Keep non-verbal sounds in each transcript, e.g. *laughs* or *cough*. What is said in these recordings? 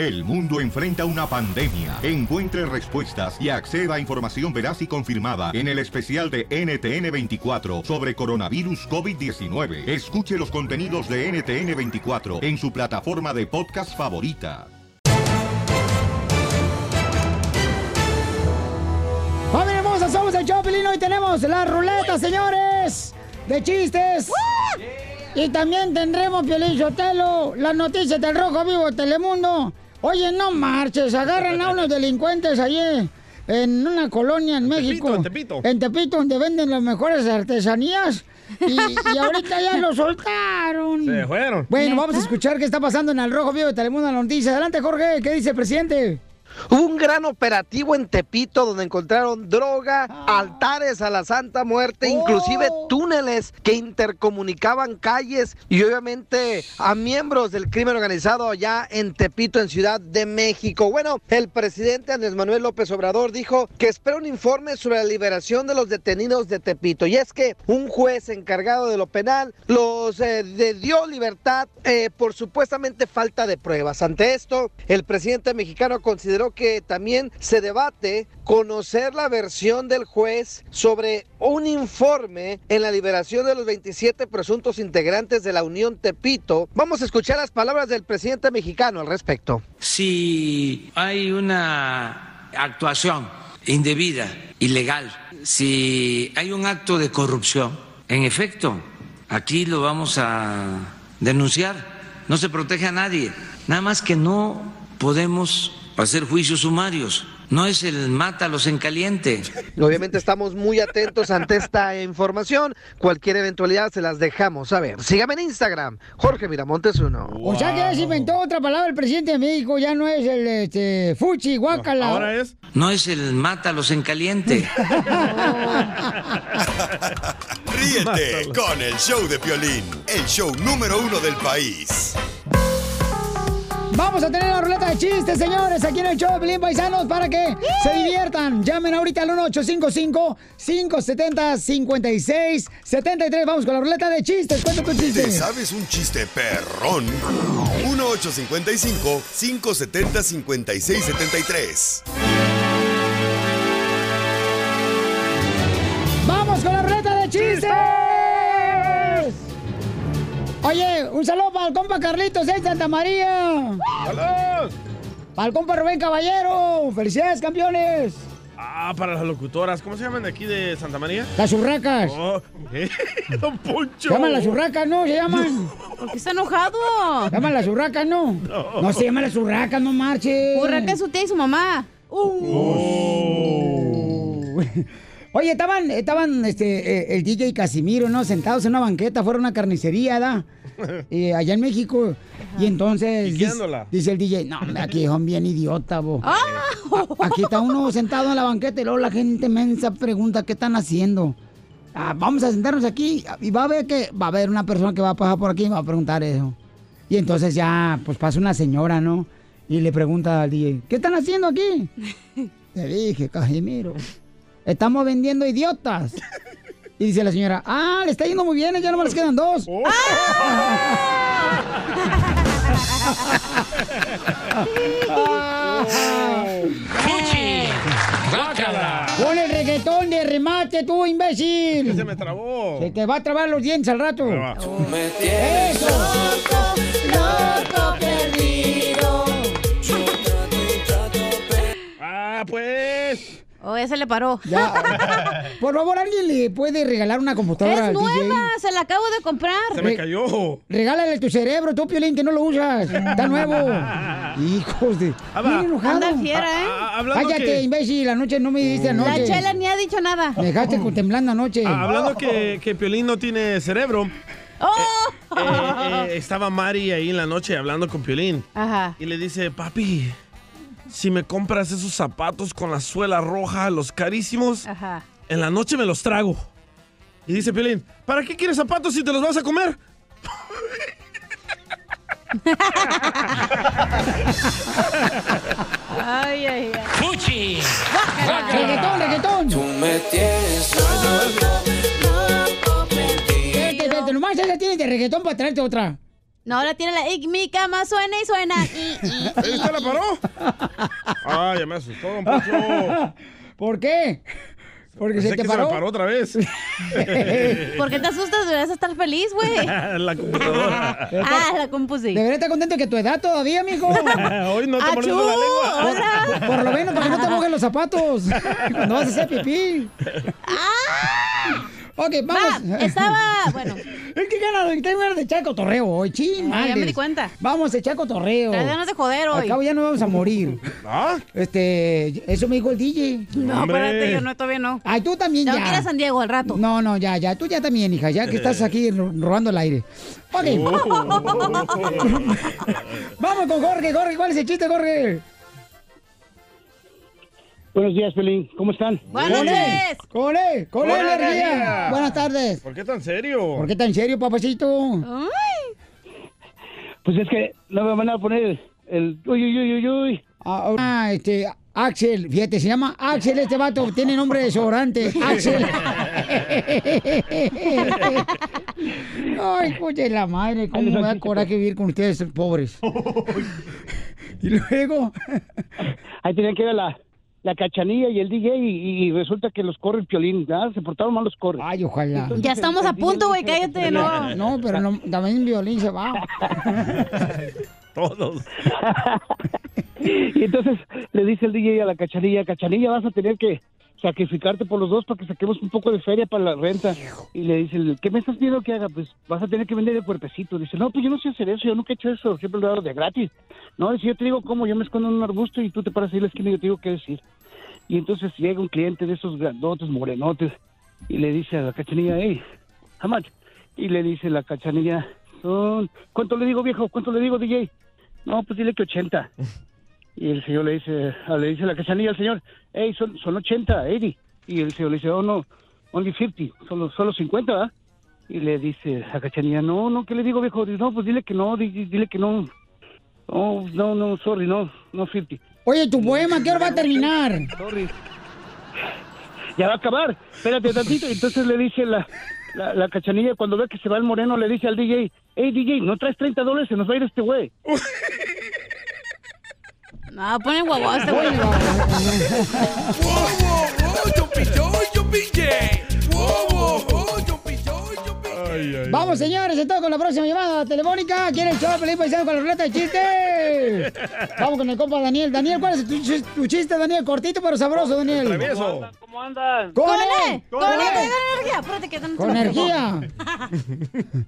El mundo enfrenta una pandemia. Encuentre respuestas y acceda a información veraz y confirmada en el especial de NTN24 sobre coronavirus COVID-19. Escuche los contenidos de NTN24 en su plataforma de podcast favorita. ¡Familia hermosa! Somos el Chopelín. Hoy tenemos la ruleta, señores, de chistes. Y también tendremos, Piolín Sotelo, las noticias del Rojo Vivo de Telemundo. Oye, no marches, agarran a unos delincuentes allí en una colonia en, México. en Tepito. En Tepito, donde venden las mejores artesanías. Y, y ahorita ya lo soltaron. Se fueron. Bueno, vamos a escuchar qué está pasando en el Rojo Vivo de Telemundo en la noticia. Adelante, Jorge, ¿qué dice el presidente? Hubo un gran operativo en Tepito donde encontraron droga, altares a la Santa Muerte, inclusive túneles que intercomunicaban calles y obviamente a miembros del crimen organizado allá en Tepito, en Ciudad de México. Bueno, el presidente Andrés Manuel López Obrador dijo que espera un informe sobre la liberación de los detenidos de Tepito. Y es que un juez encargado de lo penal los eh, de- dio libertad eh, por supuestamente falta de pruebas. Ante esto, el presidente mexicano consideró que también se debate conocer la versión del juez sobre un informe en la liberación de los 27 presuntos integrantes de la Unión Tepito. Vamos a escuchar las palabras del presidente mexicano al respecto. Si hay una actuación indebida, ilegal, si hay un acto de corrupción, en efecto, aquí lo vamos a denunciar. No se protege a nadie. Nada más que no podemos hacer juicios sumarios. No es el mátalos en caliente. Obviamente estamos muy atentos ante esta información. Cualquier eventualidad se las dejamos saber. Sígame en Instagram, Jorge Miramontes uno. O sea que ya se inventó otra palabra el presidente de México, ya no es el este, fuchi, guacala. es. No es el mátalos en caliente. *laughs* Ríete con el show de Piolín, el show número uno del país. Vamos a tener la ruleta de chistes, señores, aquí en el show de Pelín Paisanos para que ¡Sí! se diviertan. Llamen ahorita al 1855-570-5673. Vamos con la ruleta de chistes. Cuenta tu chiste. ¿Te sabes un chiste perrón? 1855 570 5673 Oye, un saludo para el compa Carlitos de Santa María. ¡Saludos! Para el compa Rubén Caballero. ¡Felicidades, campeones! Ah, para las locutoras. ¿Cómo se llaman de aquí de Santa María? Las urracas. Oh, ¿eh? *laughs* Don Poncho. Se llaman las urracas, ¿no? Se llaman. ¿Por qué está enojado? Se llaman las urracas, ¿no? No, se llaman las urracas, no marches. Urraca es su tía y su mamá. Uh. *laughs* Oye, estaban, estaban este, eh, el DJ y Casimiro, ¿no? Sentados en una banqueta, fuera de una carnicería, ¿da? *laughs* Eh, allá en México. Y entonces dice, el DJ, no, aquí son bien idiota, bo. A- *laughs* Aquí está uno sentado en la banqueta y luego la gente mensa pregunta qué están haciendo. Ah, vamos a sentarnos aquí y va a ver que va a haber una persona que va a pasar por aquí y va a preguntar eso. Y entonces ya, pues pasa una señora, ¿no? Y le pregunta al DJ, ¿qué están haciendo aquí? *laughs* Le dije, Casimiro, estamos vendiendo idiotas. Y dice la señora, ah, le está yendo muy bien, ya no me les quedan dos. *laughs* *laughs* Con el reggaetón de remate, tú, imbécil. Se me trabó. Se te va a trabar los dientes al rato. Ahí va. Eso. loco perdido. Ah, pues. Oh, ya se le paró. Ya. *laughs* Por favor, ¿alguien le puede regalar una computadora Es DJ? nueva, se la acabo de comprar. Se me cayó. Regálale tu cerebro, tú, Piolín, que no lo usas. Está nuevo. *laughs* Hijos de... Ah. Bien enojado. Anda fiera, ¿eh? Ah, hablando Cállate, que- imbécil. Anoche no me dijiste anoche. La chela ni ha dicho nada. Me dejaste con- temblando anoche. Ah, hablando que, que Piolín no tiene cerebro, ¡Oh! eh, eh, estaba Mari ahí en la noche hablando con Piolín. Ajá. Y le dice, papi, si me compras esos zapatos con la suela roja, los carísimos, Ajá. en la noche me los trago. Y dice Piolín, ¿para qué quieres zapatos si te los vas a comer? Ay, ay, ay. Reggaetón, reggaetón. Vete, vete, nomás tiene de reggaetón para traerte otra. No, ahora tiene la... y mi cama suena y suena. Y, y, *laughs* ¿Eh, ¿Usted la paró? Ah, ya me asustó, don Poncho. *laughs* ¿Por qué? Porque Pensé se te que paró. se la paró otra vez. *laughs* ¿Por qué te asustas? Deberías estar feliz, güey. la computadora. Ah, la compu sí. Debería estar contento que tu edad todavía, mijo. Hoy no te ¡Achú! mordiendo la lengua. Hola. Por, por lo menos para que no te mojen los zapatos cuando vas a hacer pipí. Ok, vamos. Va, estaba... *laughs* Bueno, Es que ganas, tengo ganas de echar cotorreo hoy, ching. Ah, ya me di cuenta. Vamos a echar cotorreo. Traes ganas de joder hoy. Al cabo ya no vamos a morir. *laughs* ¿Ah? Este, eso me dijo el DJ. no, Hombre. espérate, yo no, todavía no. Ay, tú también Tengo ya. ir a San Diego al rato. No, no, ya, ya. Tú ya también, hija. Ya que estás aquí ro- robando el aire. Ok. *laughs* Vamos con Jorge. Jorge, ¿cuál es el chiste, Jorge? Buenos días, Pelín. ¿Cómo están? Buenos días. con él, con él, energía. Buenas tardes. ¿Por qué tan serio? ¿Por qué tan serio, papacito? Ay, Pues es que no me van a poner el... Uy, uy, uy, uy, uy. Ah, ah, este, Axel, fíjate, se llama Axel este vato, tiene nombre de desodorante, *laughs* Axel. *laughs* Ay, coche de la madre, cómo me da coraje vivir con ustedes, pobres. *laughs* y luego, Ahí tenían que ir a la, la cachanilla y el DJ y, y resulta que los corre el piolín. ¿verdad? Se portaron mal los corres. ay, ojalá. Ya estamos a punto, güey, cállate, no. *laughs* No, pero no, también violín se va. *laughs* Todos. *laughs* Y entonces le dice el DJ a la cachanilla, cachanilla, vas a tener que sacrificarte por los dos para que saquemos un poco de feria para la renta. Y le dice, ¿qué me estás pidiendo que haga? Pues vas a tener que vender el cuerpecito. Dice, no, pues yo no sé hacer eso, yo nunca he hecho eso, siempre lo he dado de gratis. No, dice, yo te digo cómo, yo me escondo en un arbusto y tú te paras ahí en la esquina y yo te digo qué decir. Y entonces llega un cliente de esos grandotes, morenotes, y le dice a la cachanilla, hey, much? Y le dice la cachanilla, son, ¿cuánto le digo viejo? ¿Cuánto le digo DJ? No, pues dile que 80. *laughs* Y el señor le dice, ah, le dice a la cachanilla al señor, hey, son, son 80, 80. Y el señor le dice, oh, no, only 50, solo, solo 50, ¿verdad? Y le dice a cachanilla, no, no, ¿qué le digo, viejo? Dice, no, pues dile que no, di- dile que no. Oh, no, no, sorry, no, no 50. Oye, tu poema, ¿qué hora va a terminar? Sorry. Ya va a acabar. Espérate tantito. Entonces le dice la, la, la cachanilla, cuando ve que se va el moreno, le dice al DJ, hey, DJ, ¿no traes 30 dólares? Se nos va a ir este güey. *laughs* No, pone guaguado este güey. Ay, ay. Vamos, señores, entonces con la próxima llamada telefónica. ¿Quieren echar feliz paisano con la ruleta de chistes? Vamos con el compa Daniel. Daniel, ¿cuál es tu, chis- tu chiste, Daniel? Cortito pero sabroso, Daniel. Travieso. ¿Cómo andan? ¡Con ¡Con él! él! ¡Con él! ¡Con energía! Espérate que no- ¡Con energía! *laughs*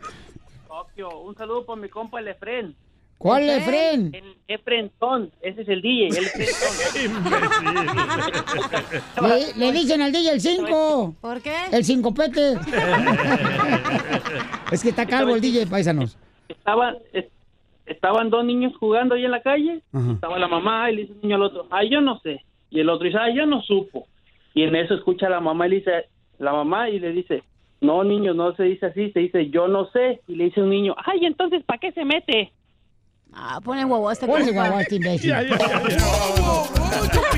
Tokio, un saludo para mi compa el Efren. ¿Cuál es, Efren? Fren? El Efrenton, ese es el DJ, el. *laughs* Le, le dicen al DJ el 5. ¿Por qué? El 5 pete. *laughs* es que está calvo el DJ, paisanos. Estaban, es- estaban dos niños jugando ahí en la calle. Ajá. Estaba la mamá y le dice el niño al otro, ay, yo no sé. Y el otro dice, ay, yo no supo. Y en eso escucha a la mamá y le dice, la mamá y le dice, no, niño, no se dice así, se dice, yo no sé. Y le dice un niño, ay, entonces, ¿para qué se mete? Ah, pone guaguado este Ponle compa. guagua este imbécil. Ya, ya, ya, ya.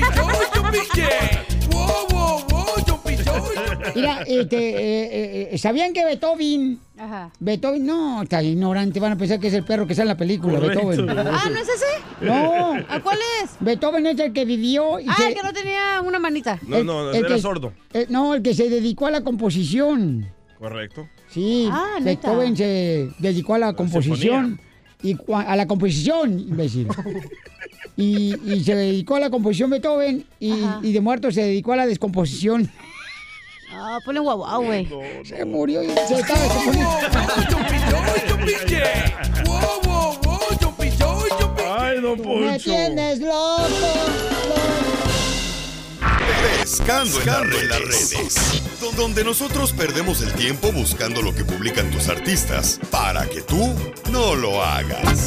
Mira, este, eh, eh, ¿sabían que Beethoven... Ajá. Beethoven, no, está ignorante, van a pensar que es el perro que sale en la película, Correcto. Beethoven. Ah, ¿no es ese? No, ¿A cuál es? Beethoven es el que vivió y Ah, se- el que no tenía una manita. No, no, el era que- sordo. eh, no, el que se dedicó a la composición. Correcto. Sí, Ah, ¿neta? Beethoven se dedicó a la composición. Y a la composición, imbécil. Y, y se dedicó a la composición Beethoven y, de muerto se dedicó a la descomposición. Ah, pone guaguado, güey. Se murió y se estaba descomponiendo. Ay, Me Poncho. loco. Pescando, en, las redes. Don- Donde nosotros perdemos el tiempo buscando lo que publican tus artistas para que tú no lo hagas.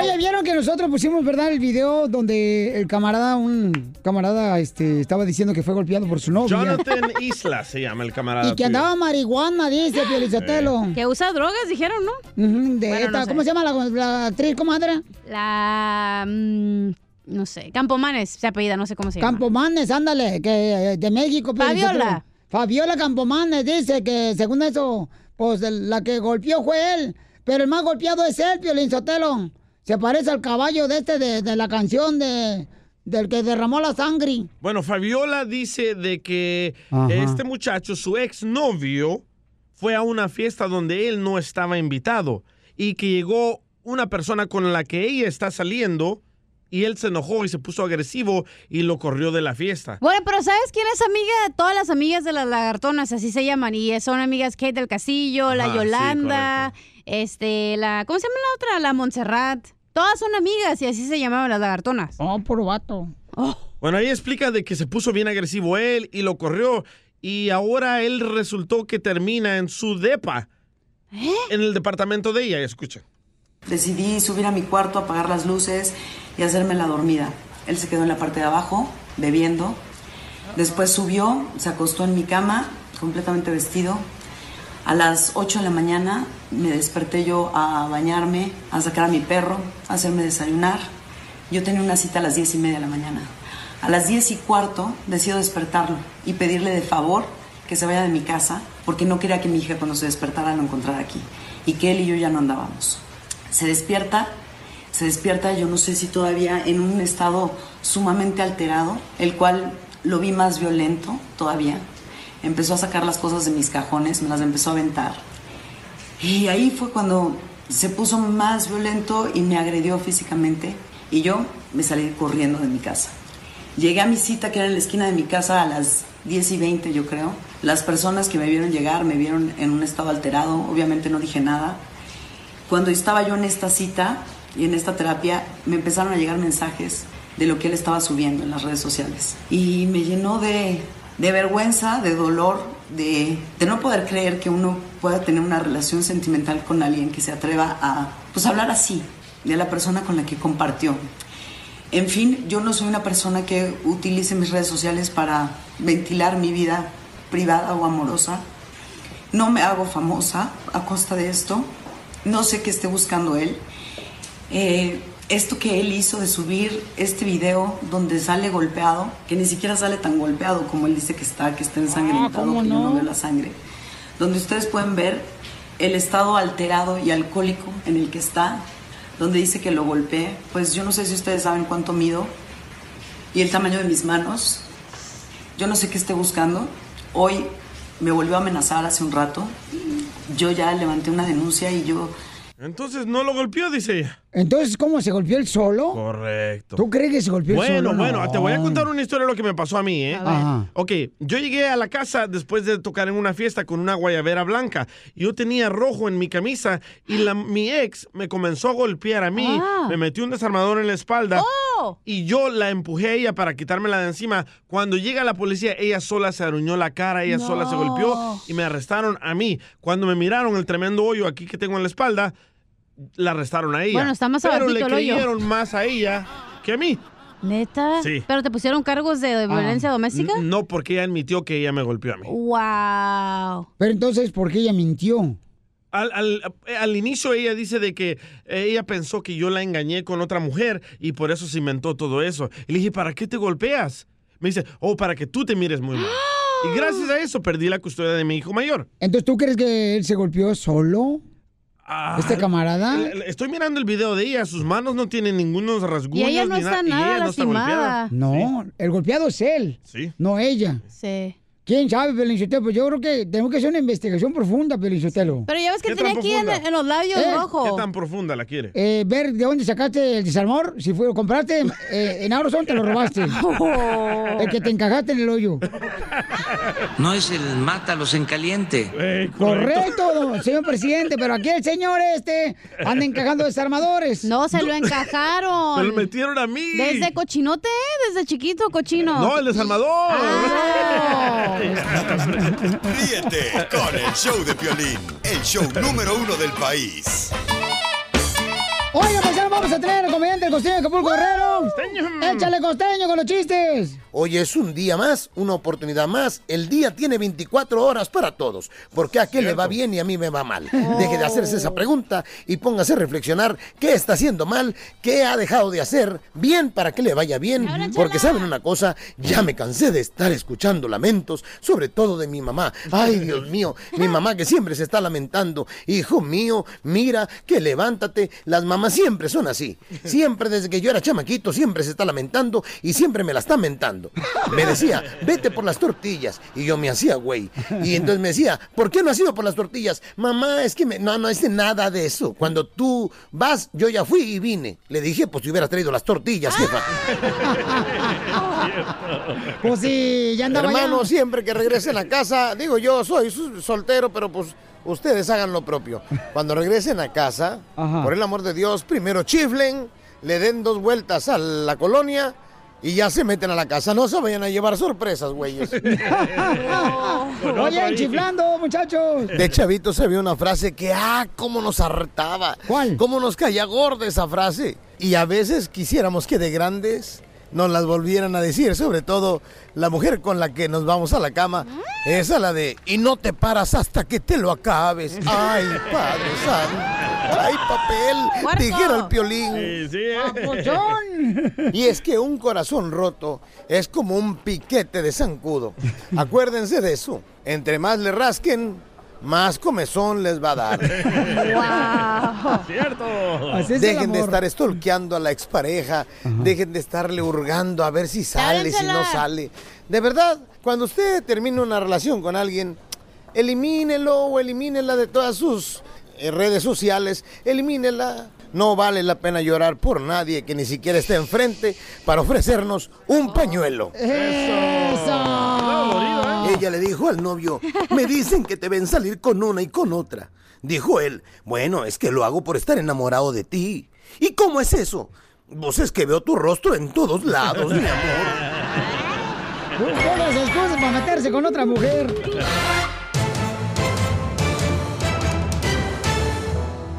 Oye, ¿vieron que nosotros pusimos, verdad, el video donde el camarada, un camarada, este, estaba diciendo que fue golpeado por su novia? Jonathan *laughs* Isla se llama el camarada. Y que tuyo. andaba marihuana, dice Pielizotelo. Que usa drogas, dijeron, ¿no? De Bueno, esta- no sé. ¿Cómo se llama la, la actriz, comadre? La... mm, no sé, Campomanes se apellida, no sé cómo se llama. Campomanes, ándale, que eh, de México. Pielizotelo. Fabiola. Fabiola Campomanes dice que según eso, pues la que golpeó fue él. Pero el más golpeado es él, Piolín Sotelo. Se parece al caballo de este, de, de la canción de, del que derramó la sangre. Bueno, Fabiola dice de que Ajá. este muchacho, su exnovio, fue a una fiesta donde él no estaba invitado y que llegó una persona con la que ella está saliendo y él se enojó y se puso agresivo y lo corrió de la fiesta. Bueno, pero ¿sabes quién es amiga de todas las amigas de las lagartonas? Así se llaman. Y son amigas Kate del Castillo, la sí, Yolanda, este, la. ¿Cómo se llama la otra? La Montserrat. Todas son amigas y así se llamaban las lagartonas. Oh, puro vato. Bueno, ahí explica de que se puso bien agresivo él y lo corrió y ahora él resultó que termina en su depa, en el departamento de ella. Escucha. Decidí subir a mi cuarto, apagar las luces y hacerme la dormida. Él se quedó en la parte de abajo, bebiendo. Después subió, se acostó en mi cama, completamente vestido. A las 8 de la mañana me desperté yo a bañarme, a sacar a mi perro, a hacerme desayunar. Yo tenía una cita a las 10 y media de la mañana. A las 10 y cuarto decido despertarlo y pedirle de favor que se vaya de mi casa porque no quería que mi hija cuando se despertara lo encontrara aquí y que él y yo ya no andábamos. Se despierta, se despierta, yo no sé si todavía en un estado sumamente alterado, el cual lo vi más violento todavía. Empezó a sacar las cosas de mis cajones, me las empezó a aventar. Y ahí fue cuando se puso más violento y me agredió físicamente y yo me salí corriendo de mi casa. Llegué a mi cita que era en la esquina de mi casa a las 10 y 20 yo creo. Las personas que me vieron llegar me vieron en un estado alterado, obviamente no dije nada. Cuando estaba yo en esta cita y en esta terapia me empezaron a llegar mensajes de lo que él estaba subiendo en las redes sociales y me llenó de, de vergüenza, de dolor, de, de no poder creer que uno pueda tener una relación sentimental con alguien que se atreva a pues, hablar así de la persona con la que compartió. En fin, yo no soy una persona que utilice mis redes sociales para ventilar mi vida privada o amorosa. No me hago famosa a costa de esto. No sé qué esté buscando él. Eh, esto que él hizo de subir este video donde sale golpeado, que ni siquiera sale tan golpeado como él dice que está, que está ensangrentado, ¿cómo que yo no? no veo la sangre. Donde ustedes pueden ver el estado alterado y alcohólico en el que está, donde dice que lo golpeé. Pues yo no sé si ustedes saben cuánto mido y el tamaño de mis manos. Yo no sé qué esté buscando. Hoy me volvió a amenazar hace un rato. Yo ya levanté una denuncia y yo Entonces no lo golpeó, dice ella. Entonces, ¿cómo se golpeó él solo? Correcto. ¿Tú crees que se golpeó él Bueno, solo? bueno, No. te voy a contar una historia de lo que me pasó a mí, ¿eh? A. Ok, yo llegué a la casa después de tocar en una fiesta con una guayabera blanca. Yo tenía rojo en mi camisa y la, mi ex me comenzó a golpear a mí, Ah. me metió un desarmador en la espalda ¡Oh! y yo la empujé a ella para quitármela de encima. Cuando llega la policía, ella sola se aruñó la cara, ella sola se golpeó y me arrestaron a mí. Cuando me miraron el tremendo hoyo aquí que tengo en la espalda, la arrestaron a ella. Bueno, está más Pero abajito le el hoyo. creyeron más a ella que a mí. ¿Neta? Sí. ¿Pero te pusieron cargos de, de violencia doméstica? N- No, porque ella admitió que ella me golpeó a mí. ¡Wow! Pero entonces, ¿por qué ella mintió? Al, al- al inicio ella dice de que ella pensó que yo la engañé con otra mujer y por eso se inventó todo eso. Y le dije, ¿para qué te golpeas? Me dice, oh, para que tú te mires muy mal. Y *gasps* gracias a eso perdí la custodia de mi hijo mayor. Entonces, ¿tú crees que él se golpeó solo? Ah, ¿Este camarada? Estoy mirando el video de ella, sus manos no tienen ningunos rasguños. Y ella no ni está y nada ella no está golpeada. No, el golpeado es él, Sí. no ella. Sí. ¿Quién sabe, Pelinsotelo? Pues yo creo que tenemos que hacer una investigación profunda, Pelinsotelo. Pero ya ves que ¿Qué tenía aquí en, los labios ¿Eh? rojo. ¿Qué tan profunda la quiere? Eh, ver de dónde sacaste el desarmor, si fue, lo compraste eh, en Amazon, te lo robaste. *laughs* Oh. El que te encajaste en el hoyo. No es el mátalos en caliente. Eh, Correcto, don- señor presidente, pero aquí el señor este anda encajando desarmadores. No, se lo encajaron. Me lo metieron a mí. Desde cochinote, desde chiquito, cochino. No, el desarmador. Ah. Ríete con el show de Piolín, el show número uno del país. Pues vamos a tener al comediante el costeño de Acapulco Guerrero. ¡Échale costeño con los chistes! Hoy es un día más, una oportunidad más. El día tiene 24 horas para todos. ¿Por qué a aquel le va bien y a mí me va mal? Deje de hacerse esa pregunta y póngase a reflexionar qué está haciendo mal, qué ha dejado de hacer bien para que le vaya bien. Porque saben una cosa, ya me cansé de estar escuchando lamentos, sobre todo de mi mamá. Ay, *laughs* Dios mío, mi mamá que siempre se está lamentando. Hijo mío, mira, que levántate. Las mamás siempre son así. Siempre desde que yo era chamaquito, siempre se está lamentando y siempre me la está mentando. Me decía, vete por las tortillas. Y yo me hacía, güey. Y entonces me decía, ¿por qué no has ido por las tortillas? Mamá, es que me... no, no es nada de eso. Cuando tú vas, yo ya fui y vine. Le dije, pues si hubieras traído las tortillas, jefa. Pues sí, ya andaba Hermano, ya. siempre que regresen a casa, digo yo soy soltero, pero pues ustedes hagan lo propio. Cuando regresen a casa, por el amor de Dios, primero chiflen, le den dos vueltas a la colonia y ya se meten a la casa. No se vayan a llevar sorpresas, güeyes. *laughs* Oye, chiflando, muchachos. De chavito se vio una frase que, ah, cómo nos hartaba. ¿Cuál? Cómo nos caía gorda esa frase. Y a veces quisiéramos que de grandes nos las volvieran a decir, sobre todo la mujer con la que nos vamos a la cama. Esa la de, y no te paras hasta que te lo acabes. *laughs* Ay, Padre Santo. Ay, papel. Dijera el piolín. Sí, eh. Y es que un corazón roto es como un piquete de zancudo. *laughs* Acuérdense de eso. Entre más le rasquen, más comezón les va a dar. *laughs* Cierto. Dejen de estar estolqueando a la expareja. Dejen de estarle hurgando a ver si sale, si no sale. De verdad, cuando usted termine una relación con alguien, elimínelo o elimínela de todas sus eh, redes sociales. Elimínela. No vale la pena llorar por nadie que ni siquiera esté enfrente para ofrecernos un pañuelo. Ella le dijo al novio, me dicen que te ven salir con una y con otra. Dijo él, bueno, es que lo hago por estar enamorado de ti. ¿Y cómo es eso? Vos es que veo tu rostro en todos lados, mi amor. *laughs* Todas excusas para meterse con otra mujer.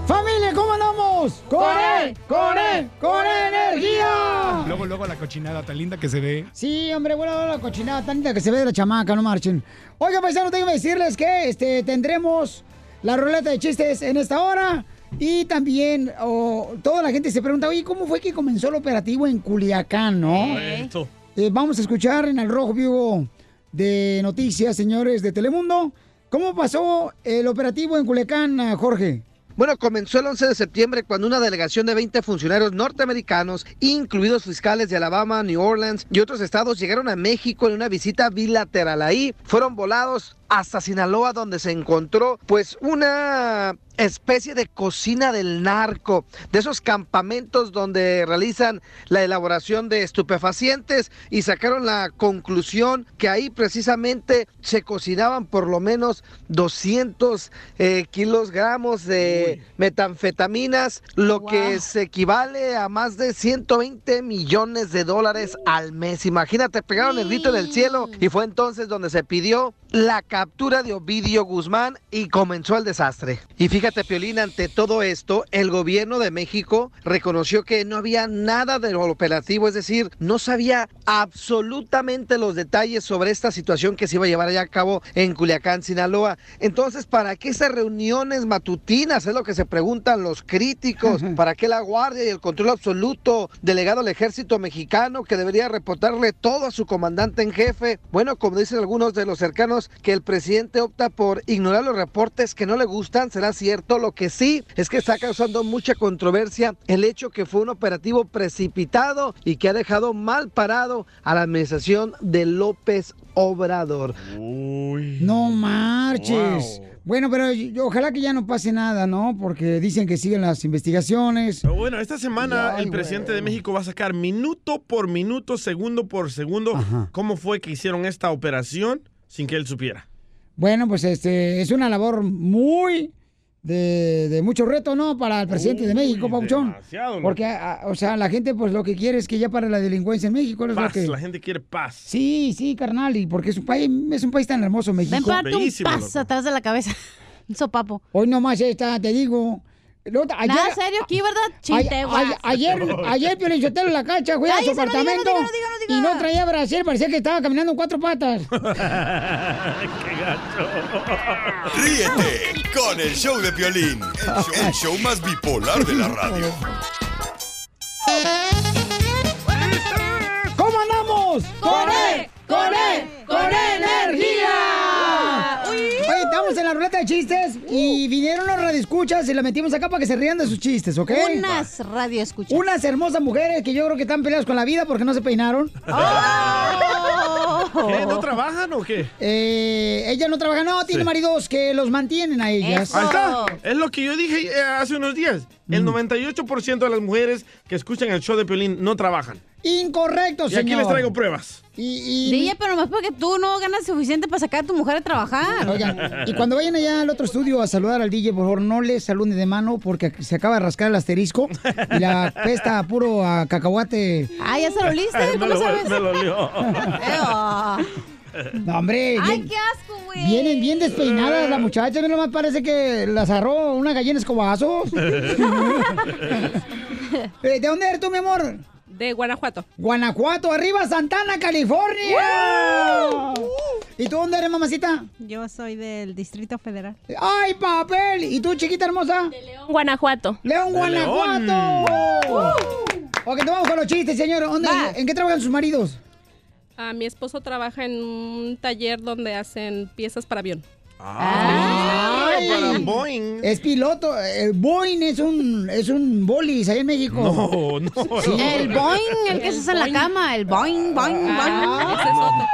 ¡Familia, cómo andamos! ¡Core! ¡Core! ¡Core energía! Luego, luego la cochinada tan linda que se ve. Sí, hombre, bueno, la cochinada tan linda que se ve de la chamaca, no marchen. Oiga, paisanos, déjenme decirles que este, tendremos la ruleta de chistes en esta hora. Y también oh, toda la gente se pregunta, oye, ¿cómo fue que comenzó el operativo en Culiacán, no? Eh, vamos a escuchar en el Rojo Vivo de Noticias, señores de Telemundo. ¿Cómo pasó el operativo en Culiacán, Jorge? Bueno, comenzó el 11 de septiembre cuando una delegación de 20 funcionarios norteamericanos, incluidos fiscales de Alabama, New Orleans y otros estados, llegaron a México en una visita bilateral. Ahí fueron volados hasta Sinaloa, donde se encontró pues una especie de cocina del narco, de esos campamentos donde realizan la elaboración de estupefacientes y sacaron la conclusión que ahí precisamente se cocinaban por lo menos 200 eh, kilogramos de metanfetaminas, lo que se equivale a más de 120 millones de dólares al mes. Imagínate, pegaron el grito del cielo y fue entonces donde se pidió la captura de Ovidio Guzmán y comenzó el desastre. Y fíjate, Piolín, ante todo esto, el gobierno de México reconoció que no había nada del operativo, es decir, no sabía absolutamente los detalles sobre esta situación que se iba a llevar allá a cabo en Culiacán, Sinaloa. Entonces, ¿para qué esas reuniones matutinas? Es lo que se preguntan los críticos. ¿Para qué la guardia y el control absoluto delegado al ejército mexicano que debería reportarle todo a su comandante en jefe? Bueno, como dicen algunos de los cercanos, que el presidente opta por ignorar los reportes que no le gustan, será cierto. Lo que sí es que está causando mucha controversia el hecho que fue un operativo precipitado y que ha dejado mal parado a la administración de López Obrador. No marches. Bueno, pero yo- ojalá que ya no pase nada, ¿no? Porque dicen que siguen las investigaciones. Pero bueno, esta semana Ay, el presidente güey. de México va a sacar minuto por minuto, segundo por segundo, cómo fue que hicieron esta operación sin que él supiera. Bueno, pues este es una labor muy de, de mucho reto, ¿no? Para el presidente de México, Pauchón. demasiado, ¿no? Porque, a- a- o sea, la gente, pues lo que quiere es que ya pare la delincuencia en México. es lo Paz, que- la gente quiere paz. Sí, sí, carnal, y porque es un país, es un país tan hermoso, México. Ven, un paso atrás de la cabeza. *laughs* Un sopapo. Hoy nomás está, te digo, No, ayer- Nada serio aquí, ¿verdad? Ay- Chinte, ay- ayer, ayer Piolín Sotelo en la cancha fue a su Cállese, no diga, no apartamento diga, no diga, no diga. y no traía brasier, parecía que estaba caminando en cuatro patas. *laughs* ¡Qué gacho! Ríete con el show de Piolín, el show, el show más bipolar de la radio. ¿Cómo andamos? ¡Con él! ¡Con él! ¡Con energía! Estamos en la ruleta de chistes y vinieron los radioescuchas y la metimos acá para que se rían de sus chistes, ¿ok? Unas radio escuchas. Unas hermosas mujeres que yo creo que están peleadas con la vida porque no se peinaron. *laughs* ¿Qué? ¿No trabajan o qué? Eh, ella no trabaja, no, tiene Sí. maridos que los mantienen a ellas. Ahí está. Es lo que yo dije eh, hace unos días. El Mm. 98% de las mujeres que escuchan el show de Piolín no trabajan. Incorrecto, Y señor. aquí les traigo pruebas. Y, y- DJ, pero nomás porque tú no ganas suficiente para sacar a tu mujer a trabajar. Oigan, y cuando vayan allá al otro estudio a saludar al DJ, por favor, no le saluden de mano porque se acaba de rascar el asterisco y la pesta a puro a cacahuate. Ah, ¿ya se lo oliste? ¿Cómo lo- sabes? me lo olió. No, hombre, Ay, bien- qué asco, güey. vienen bien despeinadas las muchachas, no más parece que las agarró una gallina escobazos. *laughs* Eh, ¿De dónde eres tú, mi amor? De Guanajuato. Guanajuato, arriba Santana, California. ¿Y tú dónde eres, mamacita? Yo soy del Distrito Federal. ¡Ay, papel! ¿Y tú, chiquita hermosa? León, Guanajuato. León, De Guanajuato. Ok, te vamos con los chistes, señor. ¿Dónde- ¿En qué trabajan sus maridos? Ah, mi esposo trabaja en un taller donde hacen piezas para avión. Ay, para Boeing. Es piloto. El Boeing es un, es un bolis ahí en México. No, no. Sí. El boing, el que se hace en la cama. El boing, boing, Ah,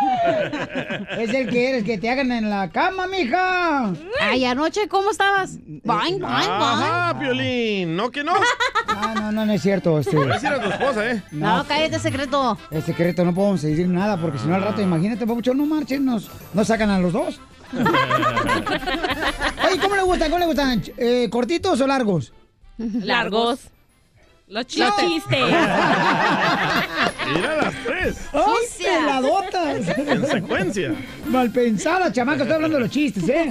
boing. Es el que eres, que te hagan en la cama, mija. Ay, anoche, ¿cómo estabas? Boing, boing, boing. Ajá, Piolín. ¿No que no? Ah, no, no, no es cierto. Este. Voy a decir a tu esposa, ¿eh? No, cállate, secreto. Es secreto, no podemos decir nada porque si no al rato, imagínate, papuchón, no marchen, nos, nos sacan a los dos. *laughs* Oye, ¿cómo le gustan? ¿Cómo le gustan? Eh, ¿Cortitos o largos? Largos. Los chistes. *laughs* Mira las tres. ¡Ay, peladotas! *laughs* En secuencia. Mal pensada, chamaca, estoy hablando de los chistes, ¿eh?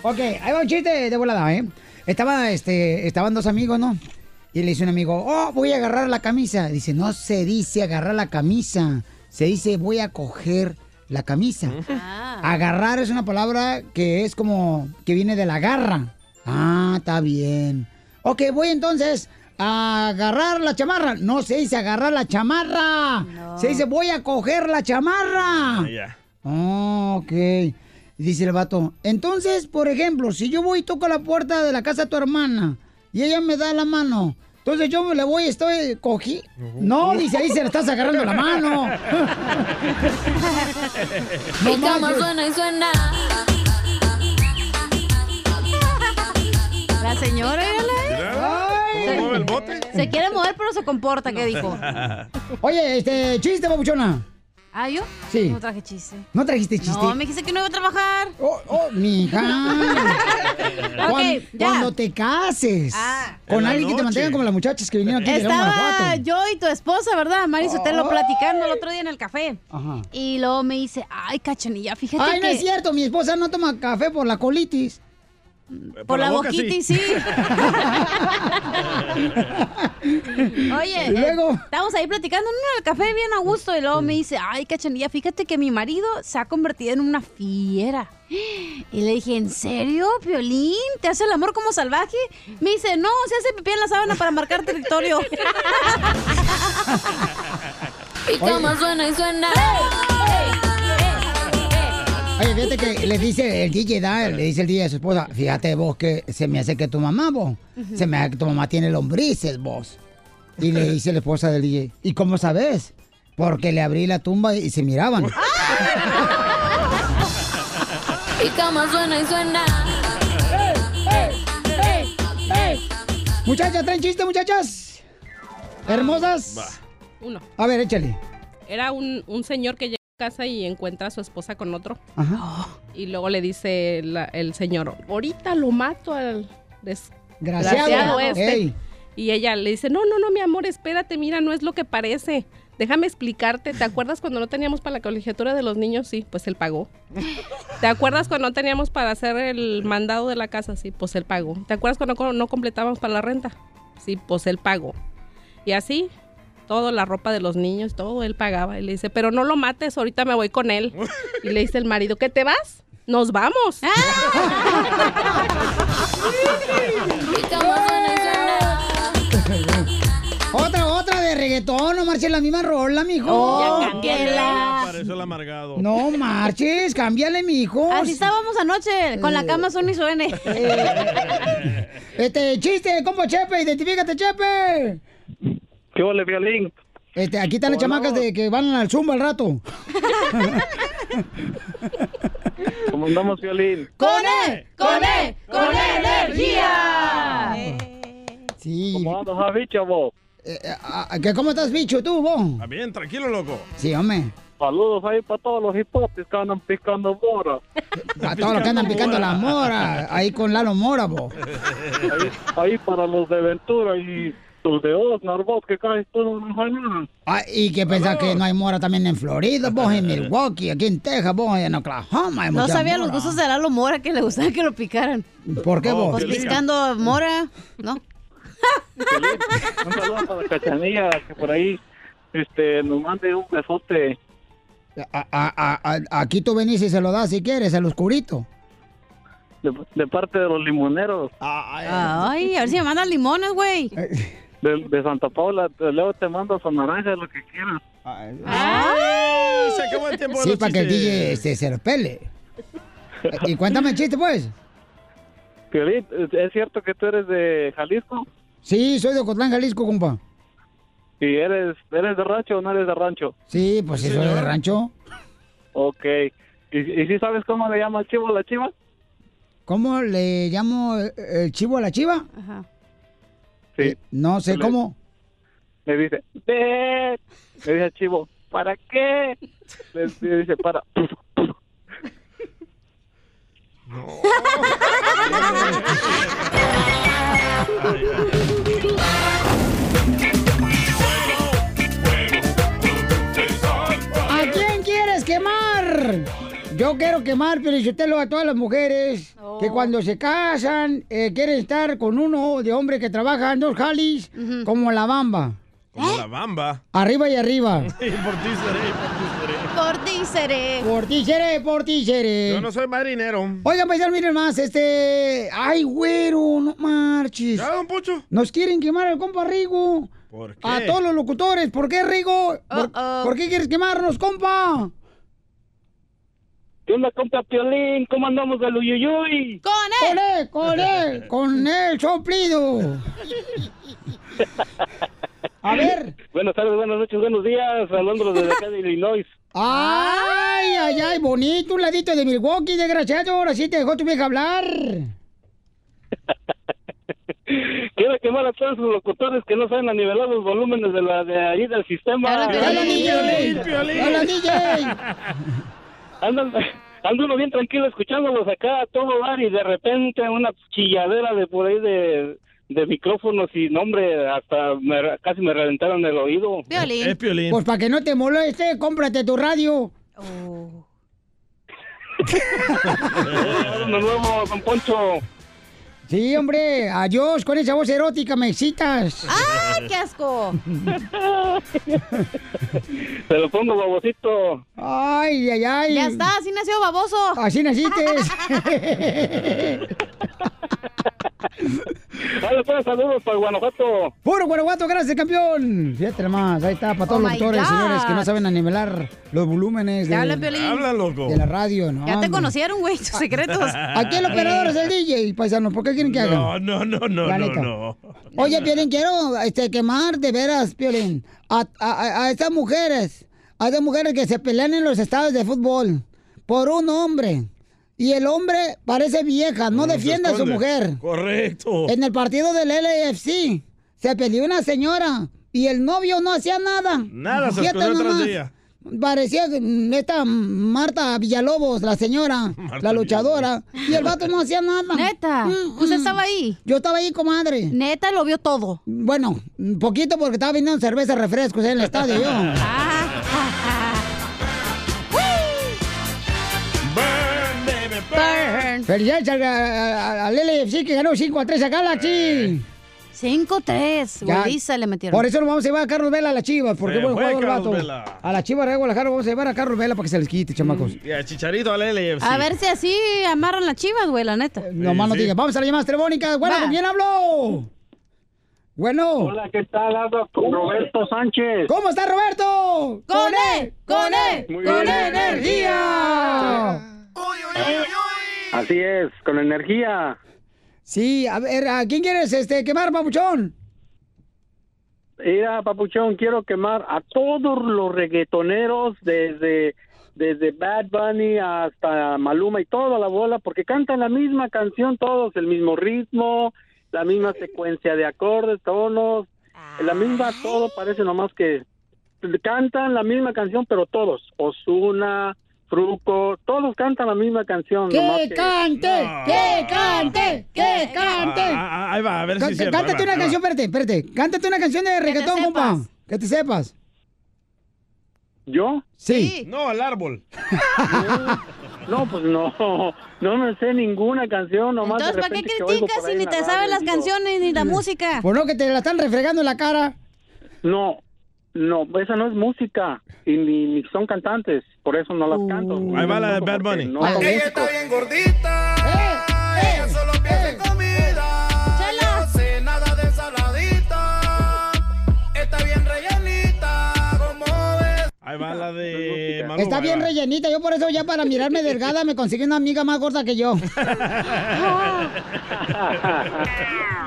ok, ahí va un chiste de volada, ¿eh? Estaba, este, estaban dos amigos, ¿no? Y le dice un amigo, oh, voy a agarrar la camisa. Dice, no se dice agarrar la camisa, se dice voy a coger la camisa. Agarrar es una palabra que es como que viene de la garra. Ah, está bien. Ok, voy entonces a agarrar la chamarra. No se dice agarrar la chamarra. Se dice voy a coger la chamarra. Ah, ya. Oh, ok. Dice el vato. Entonces, por ejemplo, si yo voy y toco la puerta de la casa de tu hermana y ella me da la mano, entonces yo me le voy estoy cogí. No, dice ahí se le estás agarrando la mano. *laughs* No suena y suena. La señora, Mira, ¿Cómo mueve el bote? Se quiere mover, pero se comporta, ¿qué dijo? Oye, este, chiste, babuchona. ¿Ah, yo? Sí. No traje chiste. ¿No trajiste chiste? No, me dijiste que no iba a trabajar. Oh, oh, mija. *laughs* Ya. Cuando te cases Ah. con alguien que te mantenga como las muchachas que vinieron aquí Estaba yo y tu esposa, ¿verdad? Mari Sotelo Oh. platicando el otro día en el café. Ajá. Y luego me dice, ay, cachanilla, fíjate Ay, no que... es cierto, mi esposa no toma café por la colitis. Por, la, boca, boquita sí. y sí. Oye, *laughs* Y luego- eh, estábamos ahí platicando en el café bien a gusto y luego me dice, ay, cachanilla, fíjate que mi marido se ha convertido en una fiera. Y le dije, ¿en serio, Piolín? ¿Te hace el amor como salvaje? Me dice, no, se hace pipí en la sábana para marcar territorio. *laughs* Mi cama suena y suena. Oye, fíjate que le dice el DJ, da, le dice el DJ a su esposa, fíjate vos que se me hace que tu mamá, vos, se me hace que tu mamá tiene lombrices, vos. Y le dice la esposa del DJ, ¿y cómo sabes? Porque le abrí la tumba y se miraban. *laughs* Mi cama suena y suena. Muchachas, ¿traen chiste, muchachas? ¿Hermosas? Uno. A ver, échale. Era un, un señor que llega a casa y encuentra a su esposa con otro. Ajá. Y luego le dice la- el señor, ahorita lo mato al Graciado. desgraciado este. Y ella le dice, no, no, no, mi amor, espérate, mira, no es lo que parece. Déjame explicarte. ¿Te acuerdas cuando no teníamos para la colegiatura de los niños? Sí, pues él pagó. ¿Te acuerdas cuando no teníamos para hacer el mandado de la casa? Sí, pues él pagó. ¿Te acuerdas cuando no- no completábamos para la renta? Sí, pues él pagó. Y así, toda la ropa de los niños, todo él pagaba. Y le dice, pero no lo mates, ahorita me voy con él. Y le dice el marido, ¿qué te vas? Nos vamos. *laughs* Otra, otra de reggaetón, no marches la misma rola, mijo. Oh, Ya cámbiala. Pareció el amargado. No marches, cámbiale, mijo. Así estábamos anoche, con la cama son y suene. *laughs* Este, chiste, compa Chepe, identifícate, Chepe. ¿Qué vale, violín? Este, aquí están las chamacas de que van al zumba al rato. *laughs* ¿Cómo andamos, violín? ¡Con él! ¡Con él! ¡Con energía! Sí. ¿Cómo andas, Javi, chavo? Ah, ¿qué, ¿Cómo estás, bicho, tú, vos? Está bien, tranquilo, loco. Sí, hombre. Saludos ahí para todos los hipopis que andan picando mora. A todos los que andan picando la mora, ahí con Lalo Mora, vos. Ahí, ahí para los de Ventura y los de Osnar, vos que caes todo en la Ah, y que pensás que no hay mora también en Florida, vos en *laughs* Milwaukee, aquí en Texas, vos en Oklahoma. hay No mucha sabía los mora. gustos de Lalo Mora que le gustaba que lo picaran. ¿Por qué vos? Pues piscando mora, ¿no? *laughs* Un saludo para la cachanilla que por ahí este, nos mande un besote. A- a- a- aquí tú venís y se lo das si quieres, al oscurito. De, de parte de los limoneros. Ay, a ver si me mandan limones, güey. De, de Santa Paula, luego te mando su naranja, lo que quieras. ¡Ay! Se acabó el tiempo de Sí, para que el. DJ este, se lo pele. *laughs* Y cuéntame el chiste, pues. Piolín, ¿es cierto que tú eres de Jalisco? Sí, soy de Ocotlán, Jalisco, compa. ¿Y eres, eres de rancho o no eres de rancho? Sí, pues sí, soy de rancho. Ok. ¿Y, y si sabes cómo le llama el chivo a la chiva? ¿Cómo le llamo el chivo a la chiva? Ajá. Sí. No sé Le- cómo. Le dice, "Ve". Le dice chivo, ¿para qué? Le, le dice, para... *laughs* ¿A quién quieres quemar? Yo quiero quemar, Felicitelo, a todas las mujeres que cuando se casan eh, quieren estar con uno de hombre que trabaja en dos jalis, como la bamba. Como la bamba. Arriba y arriba. *laughs* Y por ti seré, por ti seré. Por ti seré. Por ti seré, por ti seré. Yo no soy marinero. Oigan, paisanos, miren más, este... Ay, güero, no marches. ¿Ya, don Pocho? Nos quieren quemar al compa Rigo. ¿Por qué? A todos los locutores. ¿Por qué, Rigo? ¿Por, por qué quieres quemarnos, compa? ¿Qué onda, compa Piolín? ¿Cómo andamos del Uyuyuy? ¡Con él! ¡Con él! ¡Con él! ¡Con él, soplido! A ver. Buenas tardes, buenas noches, buenos días. Hablando desde acá de Illinois. ¡Ay, ay, ay! Bonito, un ladito de Milwaukee, desgraciado. Ahora sí te dejó tu vieja hablar. *laughs* Quiero quemar a todos los locutores que no saben a nivelar los volúmenes de la de ahí del sistema. ¡Habla, DJ! ¡Habla, DJ! Andan, anda uno bien tranquilo escuchándolos acá a todo dar y de repente una chilladera de por ahí de, de micrófonos y no hombre, hasta me- casi me reventaron el oído. Es Piolín. Pues para que no te moleste, cómprate tu radio. Eh, de nuevo, don Poncho. Sí, hombre, adiós con esa voz erótica, me excitas. ¡Ay, qué asco! *laughs* Se lo pongo babosito. Ay, ay, ay. Ya está, así nació baboso. Así naciste. *laughs* Dale, pues, saludos para Guanajuato. Puro Guanajuato, gracias, campeón. Fíjate nomás, ahí está, para todos Oh los doctores, God. señores, que no saben animar los volúmenes de, habla, Piolín. Habla, loco. de la radio, ¿no? Ya te conocieron, güey, tus secretos. *laughs* Aquí el operador es el DJ, paisano, ¿por qué quieren que haga? No, no, no, no, La no, neta. no. Oye, Piolín, quiero este, quemar de veras, Piolín, a, a, a estas mujeres, a estas mujeres que se pelean en los estados de fútbol por un hombre. Y el hombre parece vieja, no, No se defiende a su mujer. Correcto. En el partido del LAFC se peleó una señora y el novio no hacía nada. Nada, se escondió de ella. Parecía mm, esta Marta Villalobos, la señora, *laughs* la luchadora. Y el vato no hacía nada. Neta, ¿usted estaba ahí? Yo estaba ahí, comadre. Neta, lo vio todo. Bueno, un poquito porque estaba vendiendo cerveza, refrescos en el estadio yo. *laughs* Burn. Felicidades al, al, al LFC que ganó 5 a 3 a Galaxy. 5-3, Ya. goliza le metieron. Por eso nos vamos a llevar a Carlos Vela a las chivas, porque Se buen Carlos vato. Vela. A la chiva de Guadalajara vamos a llevar a Carlos Vela para que se les quite, chamacos. Y a Chicharito al LFC. A ver si así amarran las chivas, güey, la neta. No más no digas. Vamos a las llamadas telefónicas. Bueno. ¿con quién hablo? Bueno. Hola, ¿qué tal? Hablo con Roberto Sánchez. ¿Cómo está Roberto? ¡Con él! ¡Con él! Muy ¡Con bien. energía! Así es, con energía. Sí, a ver, ¿a quién quieres este, quemar, papuchón? Mira, Papuchón, quiero quemar a todos los reggaetoneros desde, desde Bad Bunny hasta Maluma y toda la bola, porque cantan la misma canción todos, el mismo ritmo, la misma secuencia de acordes, tonos, la misma, todo parece nomás que cantan la misma canción, pero todos, Osuna, Fruco, todos cantan la misma canción. ¡Que cante! ¡Que cante! ¡Que cante! Ah, ah, ahí va, a ver si es cierto. Cántate va, una canción, espérate, espérate. Cántate una canción de reggaetón, compa. Que te sepas. ¿Yo? Sí. No, al árbol. *laughs* No, pues no, no me sé ninguna canción, nomás Entonces, ¿para qué criticas si ni te sabes las canciones ni la música? Por lo que te la están refregando en la cara. No, no, esa no es música y ni, ni son cantantes, por eso no las canto. Ahí va la de Bad Bunny. No músicos. bien gordita. Ahí va la de Maluma. Está bien rellenita. Yo por eso ya para mirarme delgada me conseguí una amiga más gorda que yo. *laughs*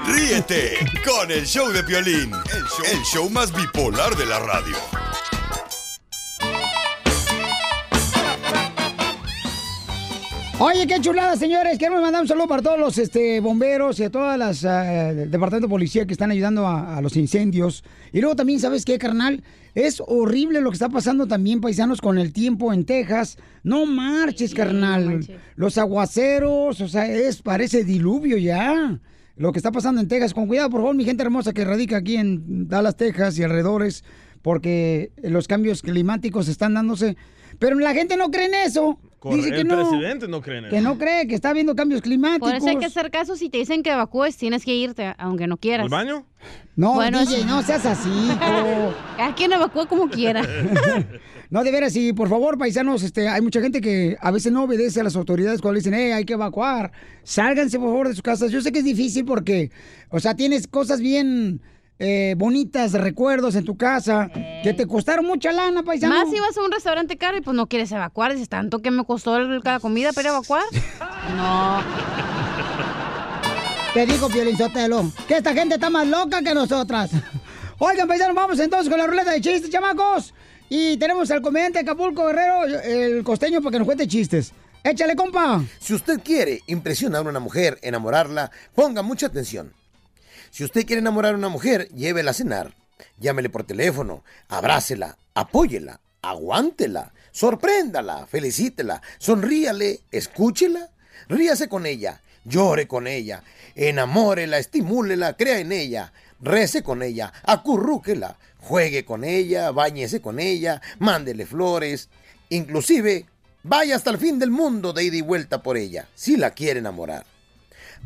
Ríete con el show de Piolín, el show, el show más bipolar de la radio. Oye, qué chulada, señores. Queremos mandar un saludo para todos los este, bomberos y a todas las ah, del departamento de policía que están ayudando a, a los incendios. Y luego también, ¿sabes qué, carnal? Es horrible lo que está pasando también, paisanos, con el tiempo en Texas. No marches, carnal. Los aguaceros, o sea, es parece diluvio ya. Lo que está pasando en Texas. Con cuidado, por favor, mi gente hermosa que radica aquí en Dallas, Texas y alrededores, porque los cambios climáticos están dándose. Pero la gente no cree en eso. Dice que el no. presidente no cree en eso. Que no cree que está habiendo cambios climáticos. Por eso hay que hacer caso. Si te dicen que evacúes, tienes que irte, aunque no quieras. ¿Al baño? No, Bueno, DJ, no seas así. *laughs* Cada quien evacúa como quiera. *laughs* No, de veras, sí, por favor, paisanos, este, hay mucha gente que a veces no obedece a las autoridades cuando le dicen, eh, hay que evacuar. Sálganse, por favor, de sus casas. Yo sé que es difícil porque, o sea, tienes cosas bien eh, bonitas, recuerdos en tu casa, que te costaron mucha lana, paisano. Más si vas a un restaurante caro y pues no quieres evacuar. Dices, tanto que me costó el- la comida para evacuar. *laughs* No. Te digo, Piolín Sotelo, que esta gente está más loca que nosotras. Oigan, paisanos, vamos entonces con la ruleta de chistes, chamacos. Y tenemos al comediante de Acapulco Guerrero, el costeño, para que nos cuente chistes. Échale, compa. Si usted quiere impresionar a una mujer, enamorarla, ponga mucha atención. Si usted quiere enamorar a una mujer, llévela a cenar. Llámele por teléfono, abrácela, apóyela, aguántela, sorpréndala, felicítela, sonríale, escúchela, ríase con ella, llore con ella, enamórela, estimúlela, crea en ella, rece con ella, acurrúquela, juegue con ella, báñese con ella, mándele flores, inclusive vaya hasta el fin del mundo de ida y vuelta por ella, si la quiere enamorar.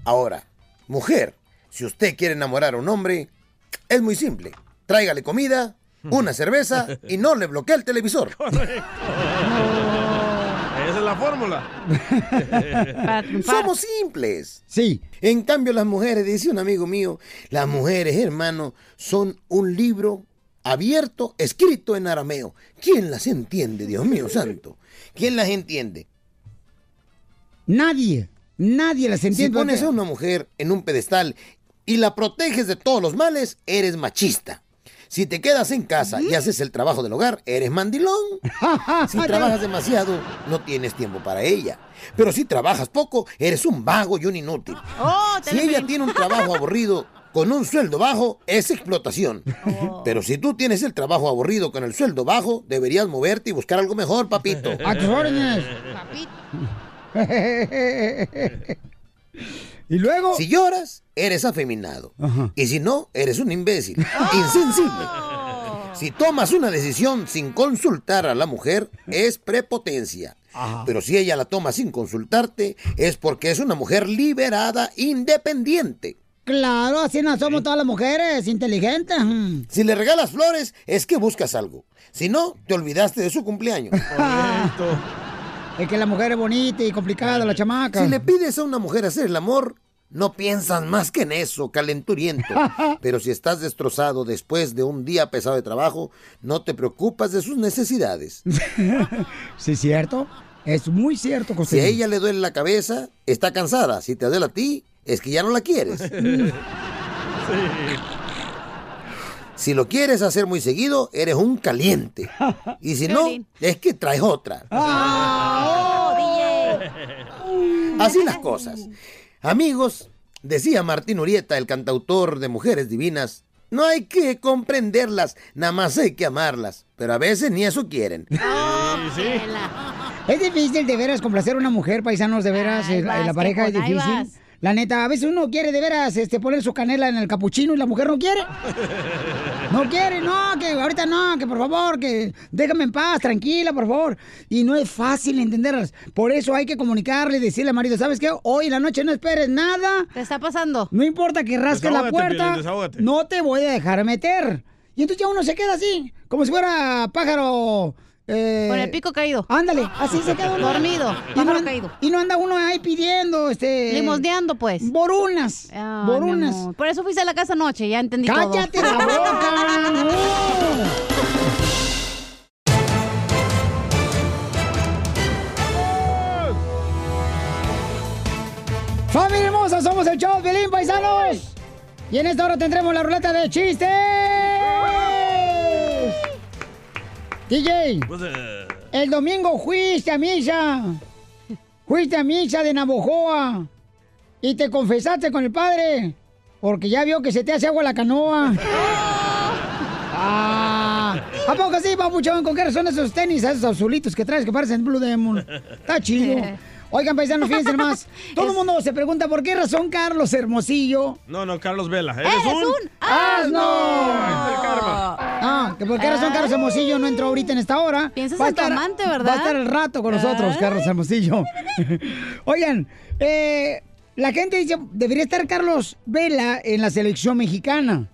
Ahora, mujer, si usted quiere enamorar a un hombre, es muy simple. Tráigale comida, una cerveza y no le bloquee el televisor. *laughs* Esa es la fórmula. Somos simples. Sí. En cambio, las mujeres, dice un amigo mío, las mujeres, hermano, son un libro abierto, escrito en arameo. ¿Quién las entiende, Dios mío santo? ¿Quién las entiende? Nadie, nadie las Si entiende. pones a una mujer en un pedestal y la proteges de todos los males, eres machista. Si te quedas en casa y haces el trabajo del hogar, eres mandilón. *laughs* Si trabajas demasiado, no tienes tiempo para ella. Pero si trabajas poco, eres un vago y un inútil. Oh, Si ella tiene un trabajo aburrido, con un sueldo bajo es explotación. Pero si tú tienes el trabajo aburrido con el sueldo bajo, deberías moverte y buscar algo mejor, papito. *laughs* A tus órdenes. *laughs* y luego. Si lloras, eres afeminado. Y si no, eres un imbécil. *laughs* Insensible. Si tomas una decisión sin consultar a la mujer, es prepotencia. Pero si ella la toma sin consultarte, es porque es una mujer liberada, independiente. Claro, así no somos todas las mujeres, inteligentes. Si le regalas flores, es que buscas algo. Si no, te olvidaste de su cumpleaños. *laughs* Es que la mujer es bonita y complicada, la chamaca. Si le pides a una mujer hacer el amor, no piensas más que en eso, calenturiento. *laughs* Pero si estás destrozado después de un día pesado de trabajo, no te preocupas de sus necesidades. *laughs* ¿Sí es cierto? Es muy cierto, Si Costeño. a ella le duele la cabeza, está cansada. Si te duele a ti, es que ya no la quieres. *laughs* Si lo quieres hacer muy seguido, eres un caliente. Y si no, es que traes otra. Así las cosas. Amigos, decía Martín Urieta, el cantautor de Mujeres Divinas, no hay que comprenderlas, nada más hay que amarlas. Pero a veces ni eso quieren. Es difícil de veras complacer a una mujer, paisanos, de veras, Ahí en la, en vas, la pareja es difícil. La neta, a veces uno quiere de veras este, poner su canela en el capuchino y la mujer no quiere. *laughs* No quiere, no, que ahorita no, que por favor, que déjame en paz, tranquila, por favor. Y no es fácil entenderlas. Por eso hay que comunicarle y decirle al marido, ¿sabes qué? Hoy en la noche no esperes nada. ¿Qué está pasando? No importa que rasque la puerta, Piolín, no te voy a dejar meter. Y entonces ya uno se queda así, como si fuera pájaro. Eh, Con el pico caído. Ándale, así se queda uno. Dormido, Y no, caído. y no anda uno ahí pidiendo, este... Limosneando, pues. Borunas. Ah, borunas. Por eso fuiste a la casa anoche, ya entendí ¡Cállate todo. la boca! *laughs* no. ¡Familia hermosa! Somos el show Pelín Paisanos. Y en esta hora tendremos la ruleta de chistes. DJ, Pues, eh, el domingo fuiste a misa. Fuiste a misa de Navojoa. Y te confesaste con el padre. Porque ya vio que se te hace agua la canoa. *laughs* Ah, ¿A poco sí, papuchón? ¿Con qué razón esos tenis, esos azulitos que traes que parecen Blue Demon? Está chido. Oigan, paisanos, fíjense más. *laughs* Todo el mundo se pregunta por qué razón Carlos Hermosillo No, no, Carlos Vela. Eres ¡Eres un... un asno! Ah, que por qué razón Carlos Hermosillo no entró ahorita en esta hora. Piensas Va en tu amante, ¿verdad? Va a estar el rato con nosotros, Ay. Carlos Hermosillo. *laughs* Oigan, eh, la gente dice, debería estar Carlos Vela en la selección mexicana.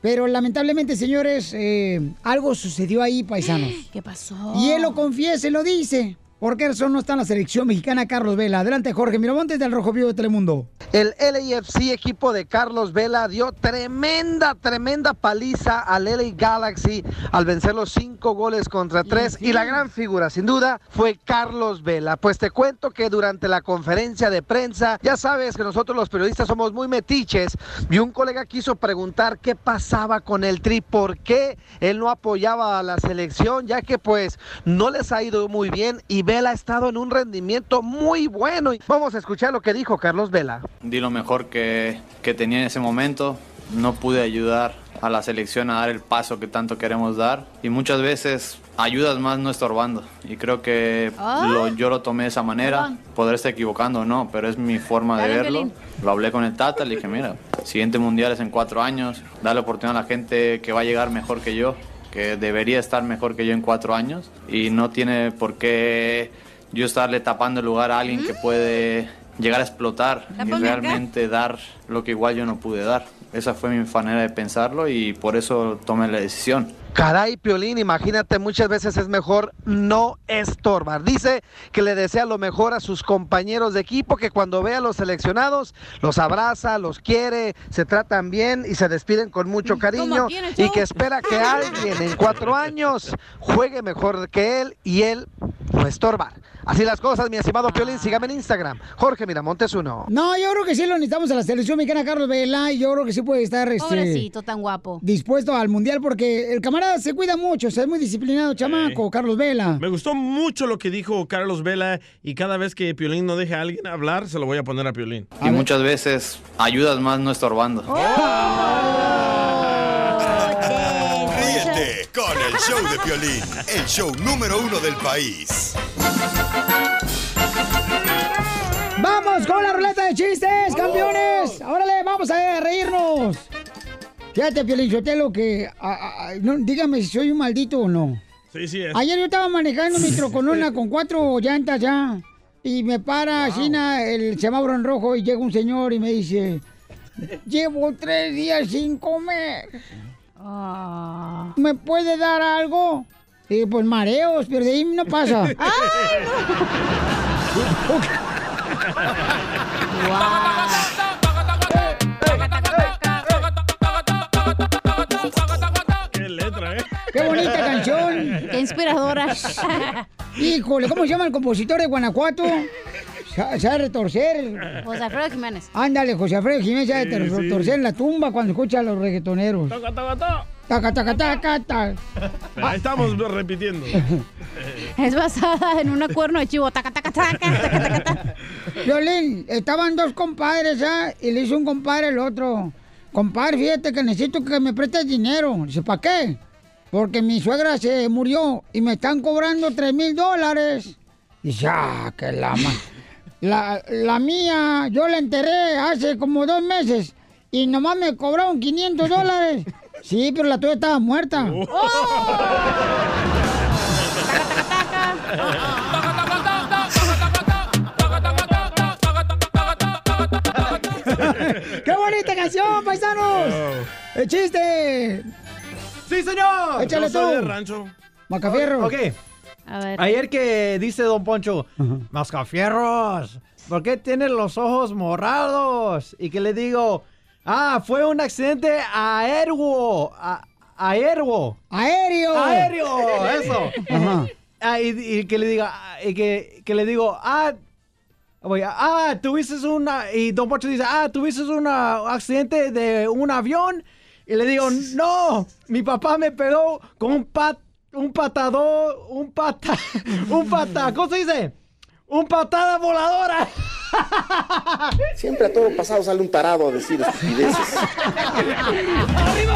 Pero lamentablemente, señores, eh, algo sucedió ahí, paisanos. ¿Qué pasó? Y él lo confiesa y lo dice. ¿Por qué razón no está en la selección mexicana Carlos Vela? Adelante, Jorge Miramontes del Rojo Vivo de Telemundo. El LAFC equipo de Carlos Vela dio tremenda, tremenda paliza al LA Galaxy al vencer los cinco goles contra tres. Y la gran figura, sin duda, fue Carlos Vela. Pues te cuento que durante la conferencia de prensa, ya sabes que nosotros los periodistas somos muy metiches. Y un colega quiso preguntar qué pasaba con el Tri, por qué él no apoyaba a la selección, ya que pues no les ha ido muy bien y Vela ha estado en un rendimiento muy bueno. Vamos a escuchar lo que dijo Carlos Vela. Di lo mejor que, que tenía en ese momento. No pude ayudar a la selección a dar el paso que tanto queremos dar. Y muchas veces ayudas más no estorbando. Y creo que lo- yo lo tomé de esa manera. Podré estar equivocando o no, pero es mi forma de verlo. Lo hablé con el Tata, le dije, mira, siguiente mundial es en cuatro años. Dale oportunidad a la gente que va a llegar mejor que yo, que debería estar mejor que yo en cuatro años. Y no tiene por qué yo estarle tapando el lugar a alguien que puede llegar a explotar y realmente dar lo que igual yo no pude dar. Esa fue mi manera de pensarlo y por eso tomé la decisión. Caray, Piolín, imagínate, muchas veces es mejor no estorbar. Dice que le desea lo mejor a sus compañeros de equipo, que cuando ve a los seleccionados, los abraza, los quiere, se tratan bien y se despiden con mucho cariño. Y que espera que alguien en cuatro años juegue mejor que él y él no estorbar. Así las cosas, mi estimado Piolín, sígame en Instagram, Jorge Miramontes uno. No, yo creo que sí lo necesitamos a la selección mexicana Carlos Vela y yo creo que sí puede estar este, Pobrecito, tan guapo. dispuesto al mundial porque el camarada se cuida mucho, o sea, es muy disciplinado, chamaco, Carlos Vela. Me gustó mucho lo que dijo Carlos Vela y cada vez que Piolín no deje a alguien hablar, se lo voy a poner a Piolín. Y muchas veces ayudas más no estorbando. Ríete con el show de Piolín, el show número uno del país. ¡Vamos con la ruleta de chistes, campeones! ¡Órale, vamos a reírnos! Fíjate, Piolín Sotelo, que... a- a- a- no, dígame si soy un maldito o no. Sí, sí es. Ayer yo estaba manejando mi troconona con cuatro llantas ya. Y me para China el semáforo en rojo y llega un señor y me dice... Llevo tres días sin comer. ¿Me puede dar algo? Y pues mareos, pero de ahí no pasa. *laughs* Qué letra, ¿eh? ¡Qué bonita canción! ¡Qué inspiradora! Híjole, ¿cómo se llama el compositor de Guanajuato? Sa- Sabe retorcer. José Alfredo Jiménez. Ándale, José Alfredo Jiménez ter- sí. retorcer en la tumba cuando escucha a los reggaetoneros. Toca, toca, toca. Taca, taca, taca, taca. Ahí estamos repitiendo. *laughs* Es basada en una cuerno de chivo. Taca, taca, taca, taca, taca, taca. Violín, estaban dos compadres, ¿ah? Y le hizo un compadre al otro. Compadre, fíjate que necesito que me prestes dinero. Dice, ¿para qué? Porque mi suegra se murió y me están cobrando tres mil dólares. Dice, ah, que la ma... La, la mía, yo la enterré hace como dos meses y nomás me cobraron 500 dólares. Sí, pero la tuya estaba muerta. ¡Qué bonita canción, paisanos! ¡El chiste! ¡Sí, señor! Échale Yo soy de tú. rancho. Macafierro. Ok. A ver. Ayer que dice Don Poncho, Mascafierros, ¿por qué tienes los ojos morados? Y que le digo, ah, fue un accidente aéreo. a- aéreo. ¡Aéreo! Aéreo, eso. *laughs* Ajá. Ah, y, y que le diga, ah, y que, que le digo, ah, voy, ah, tuviste una, y Don Poncho dice, ah, tuviste un accidente de un avión. Y le digo, no, mi papá me pegó con un pat, un patador, un pata, *laughs* un pata, ¿cómo se dice? Un patada voladora. Siempre a todo pasado sale un tarado a decir estupideces. ¡Arriba,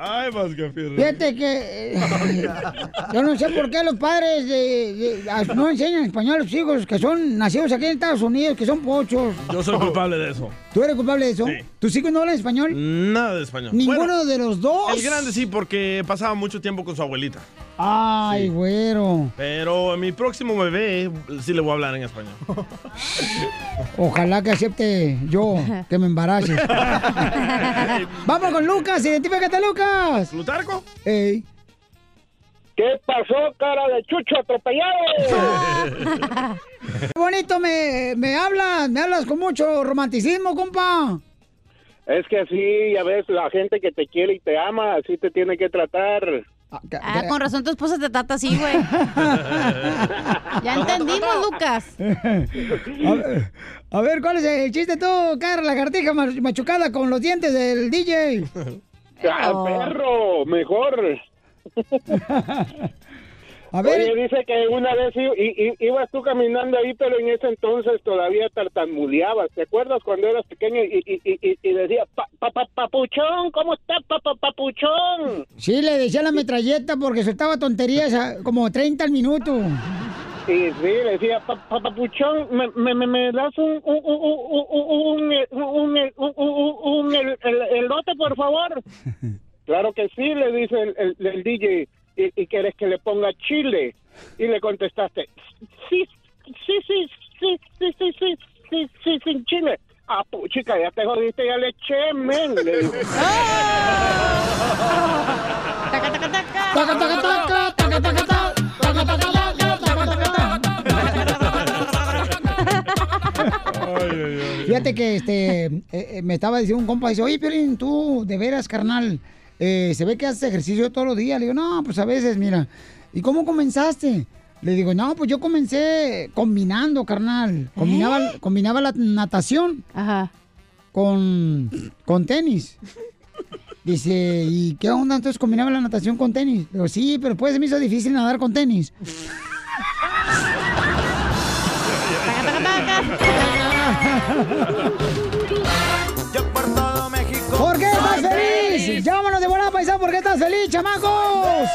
Ay, Mascafierro. Fíjate que eh, *laughs* yo no sé por qué los padres de- de- a- no enseñan español a los hijos que son nacidos aquí en Estados Unidos, que son pochos. Yo soy culpable de eso. ¿Tú eres culpable de eso? Sí. ¿Tus hijos no hablan español? Nada de español. ¿Ninguno Bueno, de los dos? El grande sí, porque pasaba mucho tiempo con su abuelita. Ay, güero. Pero a mi próximo bebé sí le voy a hablar en español. *laughs* Ojalá que acepte yo que me embarace. *laughs* Vamos con Lucas, identifícate, Lucas. ¿Plutarco? Ey. ¿Qué pasó, cara de chucho atropellado? *laughs* Qué bonito me, me hablas, me hablas con mucho romanticismo, compa. Es que así, ya ves, la gente que te quiere y te ama, así te tiene que tratar. Ah, con razón tu esposa te trata así, güey. *laughs* ya entendimos, Lucas. A ver, a ver, ¿cuál es el chiste tú, cara, la cartija machucada con los dientes del DJ? *laughs* ¡Ah, perro! Mejor. *laughs* A ver. Oye, dice que una vez i- i- ibas tú caminando ahí, pero en ese entonces todavía tartamudeabas. ¿Te acuerdas cuando eras pequeño y, y, y, decía, "Pa- pa- pa- papuchón, ¿cómo está, pa- pa- papuchón? Sí, le decía la metralleta porque soltaba tonterías a- como 30 al minuto. Y sí, le decía, "Pa- pa- papuchón, ¿me, me, me- me das un, un, un, un, un, un, un- un- un- un- el- el- elote, por favor? *laughs* Claro que sí, le dice el, el- el DJ. ¿Y, ¿Y quieres que le ponga chile? Y le contestaste, sí, sí, sí, sí, sí, sí, sí, sí, sí, sin chile. Ah, puchica, ya te jodiste, ya le eché, men. Le dijo. Taca, taca, taca, taca, taca, taca, taca, taca, taca, taca, taca, Fíjate que este eh, eh, me estaba diciendo un compa, dice, oye, Piolín, tú, de veras, carnal, eh, se ve que haces ejercicio todos los días. Le digo, no, pues a veces, mira. ¿Y cómo comenzaste? Le digo, no, pues yo comencé combinando, carnal. Combinaba, combinaba la natación con, con tenis. Dice, ¿y qué onda? Entonces combinaba la natación con tenis. Le digo, sí, pero después se me hizo difícil nadar con tenis. *laughs* *laughs* feliz? Llámanos de volada, paisano, ¿por qué estás feliz, chamacos?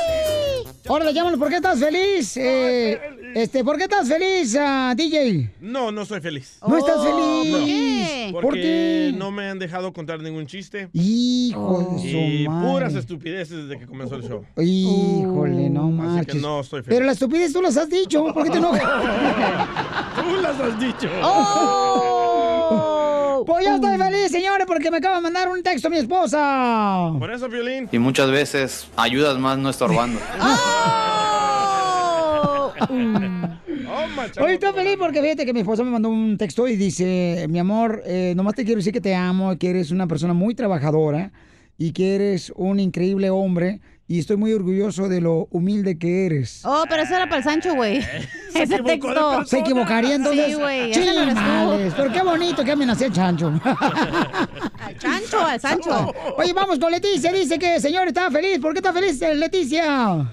Órale, llámanos, ¿por qué estás feliz? Eh, este, ¿por qué estás feliz, ah, DJ? No, no soy feliz. ¿No estás feliz? No. ¿Por qué? Porque ¿Por qué? no me han dejado contar ningún chiste. Hijo de su Y madre. puras estupideces desde que comenzó el show. Híjole, no Así que marches. no estoy feliz. Pero las estupidez tú las has dicho, ¿por qué te enojas? *laughs* Tú las has dicho. Pues yo estoy feliz, señores, porque me acaba de mandar un texto mi esposa. Por eso, Violín. Y muchas veces ayudas más no estorbando. *laughs* *laughs* Hoy estoy feliz porque fíjate que mi esposa me mandó un texto y dice, mi amor, eh, nomás te quiero decir que te amo, que eres una persona muy trabajadora y que eres un increíble hombre y estoy muy orgulloso de lo humilde que eres. Oh, pero eso era para el Sancho, güey. *laughs* Ese texto. ¿Se equivocaría entonces? Sí, güey. pero qué bonito que amen así al chancho. Al *laughs* Chancho, al Sancho. *laughs* Oye, vamos con Leticia. Dice que, señor, está feliz. ¿Por qué está feliz, eh, Leticia?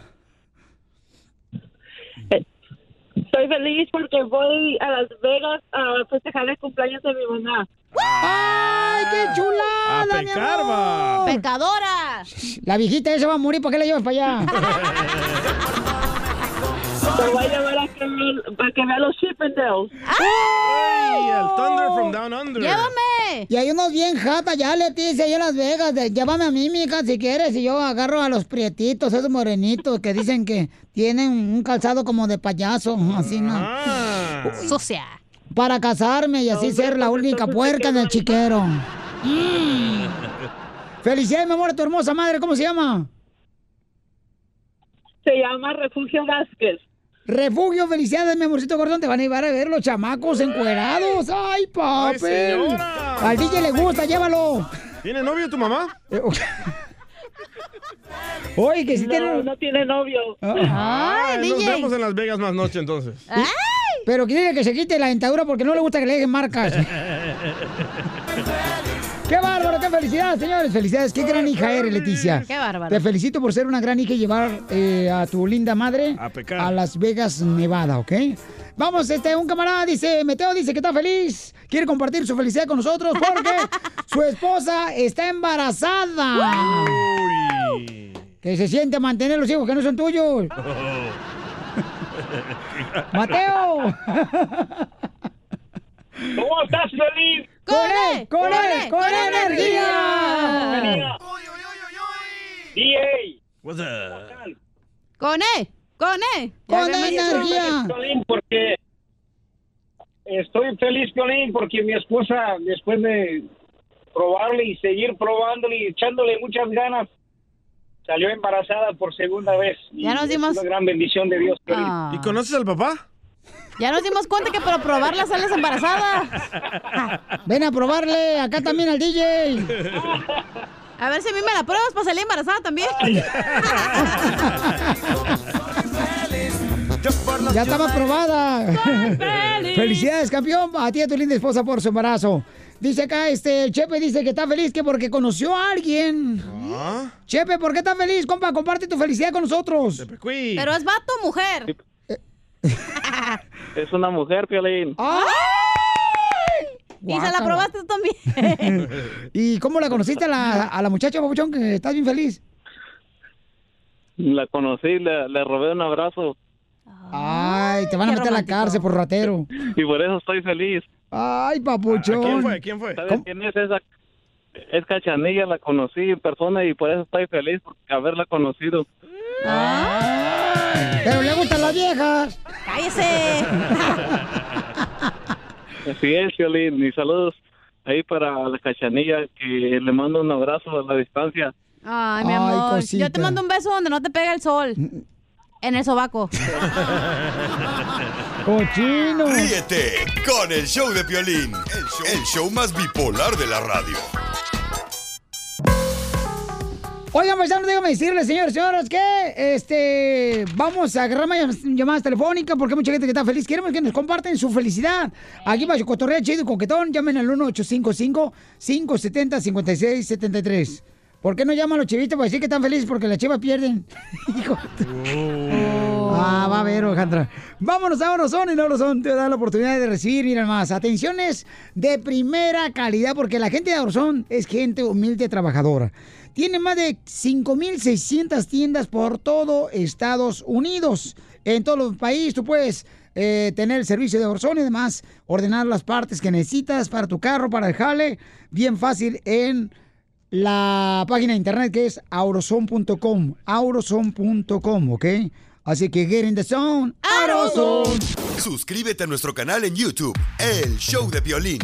Estoy feliz porque voy a Las Vegas a festejar el cumpleaños de mi mamá. ¡Ay, qué chulada, A mi pecar, va. ¡Pecadora! La viejita esa va a morir, ¿para qué la llevas para allá? *laughs* Te voy a llevar a que, para que vea los Chippendales. ¡Ay! El Thunder from Down Under. ¡Llévame! Y hay unos bien jata ya, Leticia, allá en Las Vegas. de- llévame a mí, mija, si quieres. Y yo agarro a los prietitos, esos morenitos que dicen que tienen un calzado como de payaso, *laughs* así, ¿no? Sucia. Para casarme y así ser la única puerca del chiquero. Mm. *laughs* Felicidades, mi amor, a tu hermosa madre, ¿cómo se llama? Se llama Refugio Vázquez. Refugio, felicidades, mi amorcito gordón. Te van a llevar a ver los chamacos encuerados. ¡Ay, papi! Al DJ le gusta, llévalo. ¿Tiene novio tu mamá? *laughs* Oye, que si no, tiene... no tiene novio. Ah, nos DJ. vemos en Las Vegas más noche entonces. Pero quiere que se quite la dentadura porque no le gusta que le dejen marcas. *laughs* ¡Qué bárbaro! ¡Qué felicidad, señores! ¡Felicidades! ¡Qué gran hija eres, Leticia! ¡Qué bárbaro! Te felicito por ser una gran hija y llevar eh, a tu linda madre a, Las Vegas, Nevada, ¿ok? Vamos, este, un camarada dice, Meteo dice que está feliz, quiere compartir su felicidad con nosotros porque *laughs* su esposa está embarazada. Que se siente a mantener los hijos que no son tuyos. ¡Mateo! ¿Cómo estás, feliz? ¡Con él! ¡Con él! ¡Con energía! DJ. What's up? Con E, con E. Con Estoy energía. feliz, Piolín, porque estoy feliz, Piolín, porque mi esposa, después de probarle y seguir probándole y echándole muchas ganas, salió embarazada por segunda vez. Y Ya nos es dimos- una gran bendición de Dios. Ah. ¿Y conoces al papá? Ya nos dimos cuenta que por probarla sales embarazada. *laughs* Ven a probarle acá también al DJ. *laughs* A ver si a mí me la pruebas para salir embarazada también. *laughs* Ya estaba aprobada. feliz. Felicidades, campeón. A ti y a tu linda esposa por su embarazo. Dice acá, este, Chepe dice que está feliz que porque conoció a alguien. Chepe, ¿por qué estás feliz, compa? Comparte tu felicidad con nosotros. Pero es vato o mujer. *laughs* Es una mujer, Piolín. Y se la probaste tú también. *laughs* ¿Y cómo la conociste a la, a la muchacha, papuchón, que estás bien feliz? La conocí, le, le robé un abrazo Ay, te van a meter a la cárcel por ratero. y por eso estoy feliz. Ay, papuchón. ¿Quién fue? ¿Sabes quién es esa? Es Cachanilla, la conocí en persona y por eso estoy feliz por haberla conocido. Pero le gustan las viejas. ¡Cállese! *laughs* Así es, Piolín. Y saludos ahí para la Cachanilla, que le mando un abrazo a la distancia. Ay, mi Ay, amor. Yo te mando un beso donde no te pega el sol. En el sobaco. *laughs* Cochino. Ríete con el show de Piolín, el show, el show más bipolar de la radio. Oigan, paisanos, déjame decirles, señores, señoras, que este, vamos a agarrar más llamadas telefónicas porque hay mucha gente que está feliz. Queremos que nos comparten su felicidad. Aquí va su cotorrea chido y coquetón. Llamen al 1855-570-5673. ¿Por qué no llaman a los chivitos para decir que están felices porque las chivas pierden? *laughs* Hijo tu- Ah, va a ver, Alejandra. Vámonos a Orozón y no Orozón te da la oportunidad de recibir, mira más, atenciones de primera calidad porque la gente de Orozón es gente humilde, trabajadora. Tiene más de 5.600 tiendas por todo Estados Unidos. En todo el país tú puedes eh, tener el servicio de Orozón y además ordenar las partes que necesitas para tu carro, para el jale. Bien fácil en la página de internet que es auroson.com. Auroson.com, ¿ok? Así que get in the zone. Auroson. Suscríbete a nuestro canal en YouTube, El Show de Violín.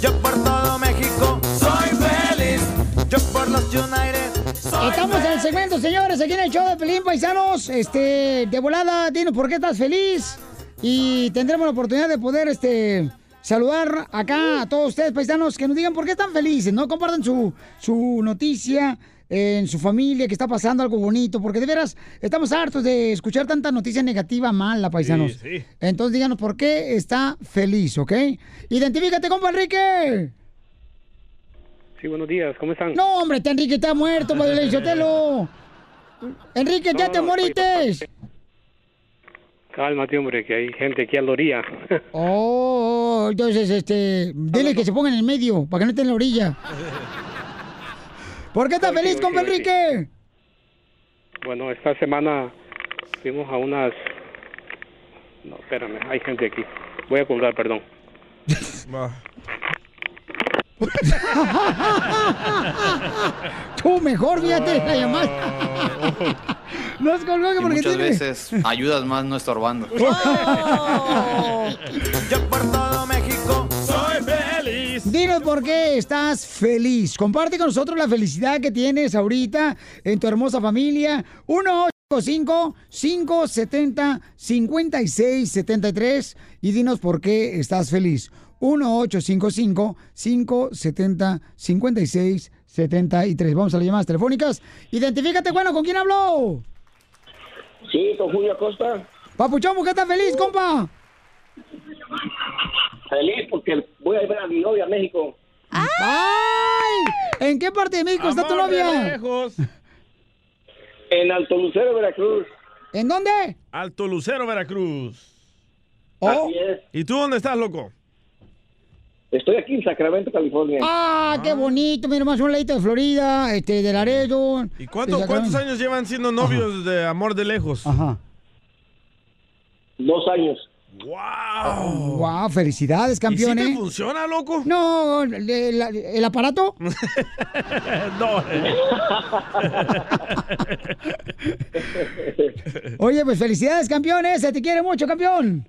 Yo por todo México soy feliz. Yo por los United soy Estamos en el segmento, señores, aquí en el show de Pelín Paisanos. Este, de volada, dinos por qué estás feliz. Y tendremos la oportunidad de poder, este, saludar acá a todos ustedes, paisanos, que nos digan por qué están felices, ¿no? Compartan su, su noticia en su familia, que está pasando algo bonito, porque de veras estamos hartos de escuchar tanta noticia negativa, mala, paisanos. Sí, sí. Entonces díganos por qué está feliz, ¿ok? Identifícate, compa Enrique. Sí, buenos días, ¿cómo están? No, hombre, este Enrique está muerto, *laughs* Padre. Enrique, ya No, te no, moriste. Cálmate, hombre, que hay gente aquí a la orilla. *laughs* Oh, entonces, este, dile que se ponga en el medio, para que no esté en la orilla. ¿Por qué estás feliz, compa. Enrique? bueno, esta semana fuimos a unas... No, espérame, hay gente aquí. Voy a colgar, perdón. Tú mejor, fíjate la llamada. Nos colgó porque muchas tiene... veces ayudas más no estorbando. *laughs* Yo por todo México soy feliz. Dinos por qué estás feliz. Comparte con nosotros la felicidad que tienes ahorita en tu hermosa familia. 1-855-570-5673 y dinos por qué estás feliz. 1-855-570-5673. Vamos a las llamadas telefónicas. Identifícate, bueno, ¿con quién habló? Sí, con Julio Acosta. Papuchón, ¿por qué estás feliz, compa? Feliz porque voy a ir a ver a mi novia a México. ¡Ay! ¿En qué parte de México está tu novia? lejos. *laughs* En Alto Lucero, Veracruz. ¿En dónde? Alto Lucero, Veracruz. Oh. Así es. ¿Y tú dónde estás, loco? Estoy aquí en Sacramento, California. Ah, qué bonito, mira más un ladito de Florida, este, de Laredo. ¿Y cuánto- cuántos años llevan siendo novios de amor de lejos? Ajá. Dos años. ¡Wow! Wow, felicidades, campeón, ¿Y si te ¿eh? funciona, loco? No, ¿el aparato? *laughs* no. Oye, pues felicidades, campeón, ¿eh? Se te quiere mucho, campeón.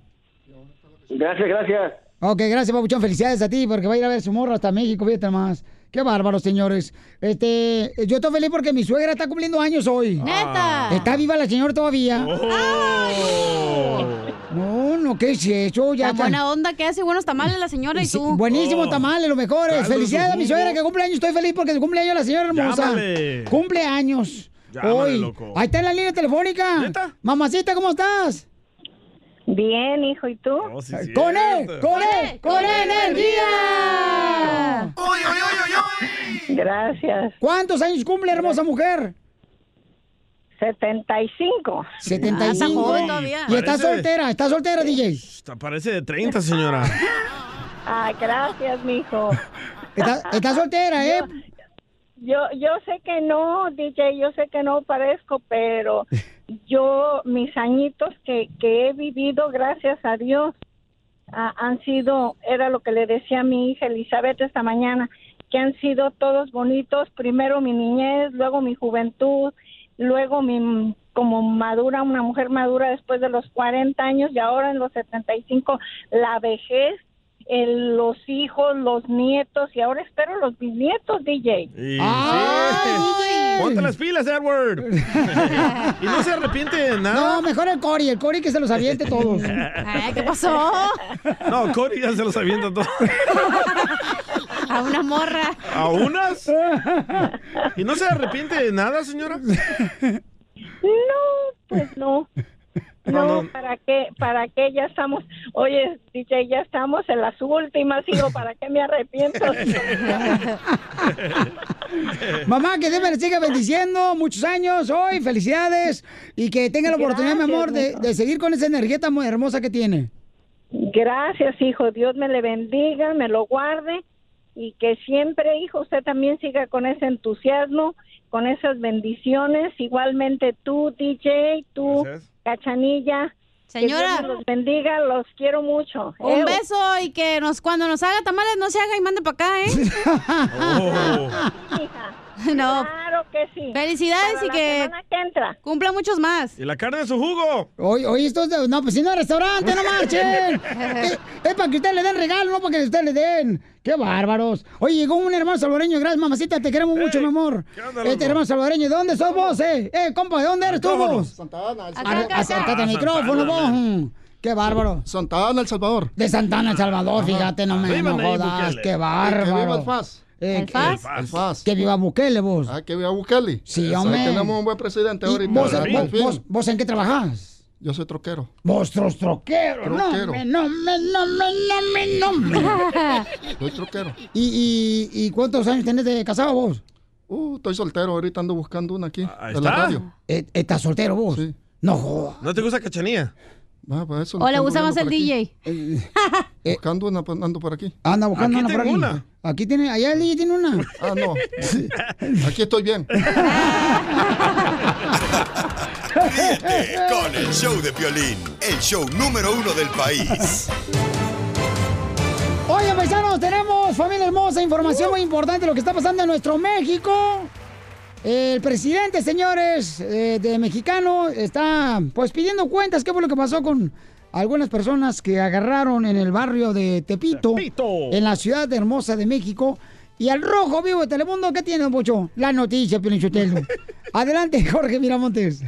Gracias, gracias. Ok, gracias, Papuchón. Felicidades a ti, porque va a ir a ver su morro hasta México, fíjate más. Qué bárbaro, señores. Este, yo estoy feliz porque mi suegra está cumpliendo años hoy. ¡Neta! Está viva la señora todavía. Oh. No, no, ¿qué es eso? Ya buena onda que hace buenos tamales la señora y Sí, tú. buenísimo tamales, los mejores. Caldo Felicidades a mi suegra que cumple años. Estoy feliz porque su cumpleaños la señora hermosa. Llámale. Cumple años. Llámale, Hoy. loco. Ahí está en la línea telefónica. Mamacita, ¿cómo estás? Bien, hijo, ¿y tú? ¡Con él! ¡Con él! ¡Con energía! Gracias. ¿Cuántos años cumple, hermosa mujer? 75. 75. y está Parece- soltera, está soltera, DJ. Está- Parece de 30, señora. *laughs* Ah, gracias, mijo. Está, está soltera, ¿eh? Yo, yo sé que no, DJ, yo sé que no parezco, pero *laughs* yo, mis añitos que, que he vivido, gracias a Dios, han sido, era lo que le decía a mi hija Elizabeth esta mañana, que han sido todos bonitos, primero mi niñez, luego mi juventud, luego mi como madura, una mujer madura después de los 40 años y ahora en los 75 la vejez, el- los hijos, los nietos y ahora espero los bisnietos, DJ. Y sí. Ponte las pilas, Edward. *laughs* y no se arrepiente de nada. No, mejor el Cory, el Cory que se los aviente todos. ¿Qué pasó? No, Cory ya se los avienta todo. *laughs* A una morra. ¿A unas? ¿Y no se arrepiente de nada, señora? No, pues no. No, No, no. ¿para qué? ¿Para qué? Ya estamos, oye, DJ, ya estamos en las últimas, digo, ¿para qué me arrepiento? *laughs* Mamá, que Dios me le siga bendiciendo muchos años hoy, felicidades y que tenga la oportunidad, mi Gracias, amor, de, de seguir con esa energía tan muy hermosa que tiene. Gracias, hijo. Dios me le bendiga, me lo guarde y que siempre, hijo, usted también siga con ese entusiasmo, con esas bendiciones. Igualmente tú, DJ, tú, Cachanilla. Que Señora. Dios los bendiga, los quiero mucho. Un Ew. beso y que nos cuando nos haga tamales no se haga y mande para acá, ¿eh? *laughs* *laughs* No. Claro que sí. Felicidades Para y la que, semana que entra. cumpla muchos más. ¿Y la carne de su jugo? Oye, oye, esto es de- no, pues si no es restaurante, no marchen. *laughs* es, es para que ustedes le den regalo, no para que ustedes le den. ¡Qué bárbaros! Oye, llegó un hermano salvadoreño, gracias mamacita, te queremos mucho, mi amor. onda, Este hermano salvadoreño, ¿de dónde sos vos, eh? Eh, compa, ¿de dónde eres tú vos? Santa Ana, El Ar- Salvador. Acércate al micrófono, Santa Ana, vos. ¡Qué bárbaro! Santa Ana, El Salvador. De Santana, El Salvador, Ajá. fíjate, no me no jodas, qué Que- bárbaro. Viva el FAS. Eh, ¿El que- FAS? Que viva Bukele, vos. Ah, que viva Bukele. Sí, Eso, hombre. Tenemos un buen presidente ¿Y ahorita. vos, vos- vos- vos en qué trabajás? Yo soy troquero. Vos, tros troquero. Troquero. No, me, no, me, no, me, no, me, no, me. *laughs* Soy troquero. ¿Y, y, y cuántos años tenés de casado vos? Uh, estoy soltero. Ahorita ando buscando una aquí. Ahí de la está. radio. Eh, ¿Estás soltero vos? Sí. No jodas. ¿No te gusta cachanía? Ah, pues eso O le gusta más el por aquí. DJ. *laughs* Buscando una, pues, ando por aquí. Anda buscando Aquí una por aquí. una. Aquí tiene, allá el DJ tiene una. Ah, no. *laughs* Aquí estoy bien. Ríete *laughs* con el show de Piolín, el show número uno del país. Oye, paisanos, tenemos, familia hermosa, información muy importante de lo que está pasando en nuestro México. El presidente, señores, eh, de mexicano, está pues pidiendo cuentas. ¿Qué fue lo que pasó con algunas personas que agarraron en el barrio de Tepito, en la ciudad hermosa de México? Y al rojo vivo de Telemundo, ¿qué tiene, Pocho? La noticia, Pilinchotelo. *laughs* Adelante, Jorge Miramontes.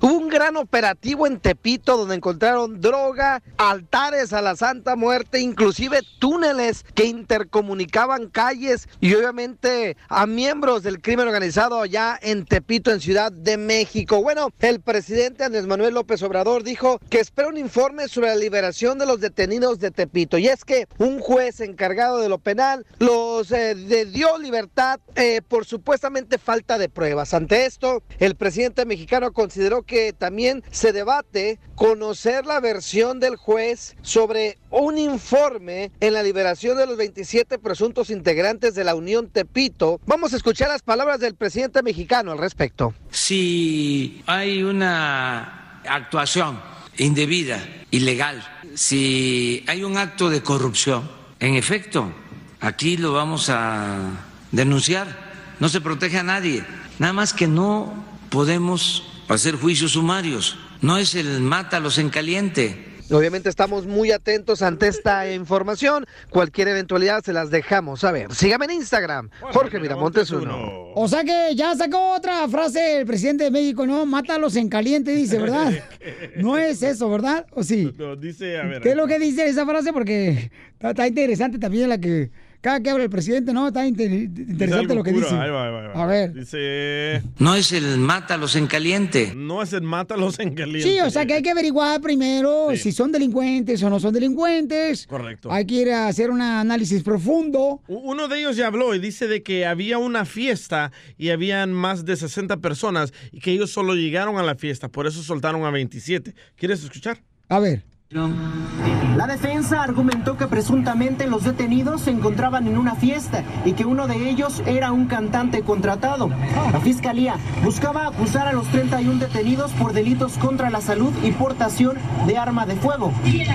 Hubo un gran operativo en Tepito donde encontraron droga, altares a la Santa Muerte, inclusive túneles que intercomunicaban calles y obviamente a miembros del crimen organizado allá en Tepito, en Ciudad de México. Bueno, el presidente Andrés Manuel López Obrador dijo que espera un informe sobre la liberación de los detenidos de Tepito. Y es que un juez encargado de lo penal los eh, de- dio libertad eh, por supuestamente falta de pruebas. Ante esto, el presidente mexicano consideró que también se debate conocer la versión del juez sobre un informe en la liberación de los 27 presuntos integrantes de la Unión Tepito. Vamos a escuchar las palabras del presidente mexicano al respecto. Si hay una actuación indebida, ilegal, si hay un acto de corrupción, en efecto, aquí lo vamos a denunciar. No se protege a nadie. Nada más que no podemos hacer juicios sumarios. No es el mátalos en caliente. Obviamente estamos muy atentos ante esta información. Cualquier eventualidad se las dejamos saber. Sígame en Instagram, Jorge Miramontes uno. O sea que ya sacó otra frase el presidente de México, ¿no? Mátalos en caliente, dice, ¿verdad? *laughs* No es eso, ¿verdad? ¿O sí? No, dice, a ver. ¿Qué es lo que dice esa frase? Porque está, está interesante también la que... Cada que habla el presidente, ¿no? Está inter- interesante lo que cura. dice. Ahí va, ahí va, ahí va. A ver. Dice. No es el mátalos en caliente. No es el mátalos en caliente. Sí, o sea que hay que averiguar primero si son delincuentes o no son delincuentes. Correcto. Hay que ir a hacer un análisis profundo. Uno de ellos ya habló y dice de que había una fiesta y habían más de 60 personas y que ellos solo llegaron a la fiesta, por eso soltaron a 27. ¿Quieres escuchar? A ver. La defensa argumentó que presuntamente los detenidos se encontraban en una fiesta y que uno de ellos era un cantante contratado. La fiscalía buscaba acusar a los 31 detenidos por delitos contra la salud y portación de arma de fuego.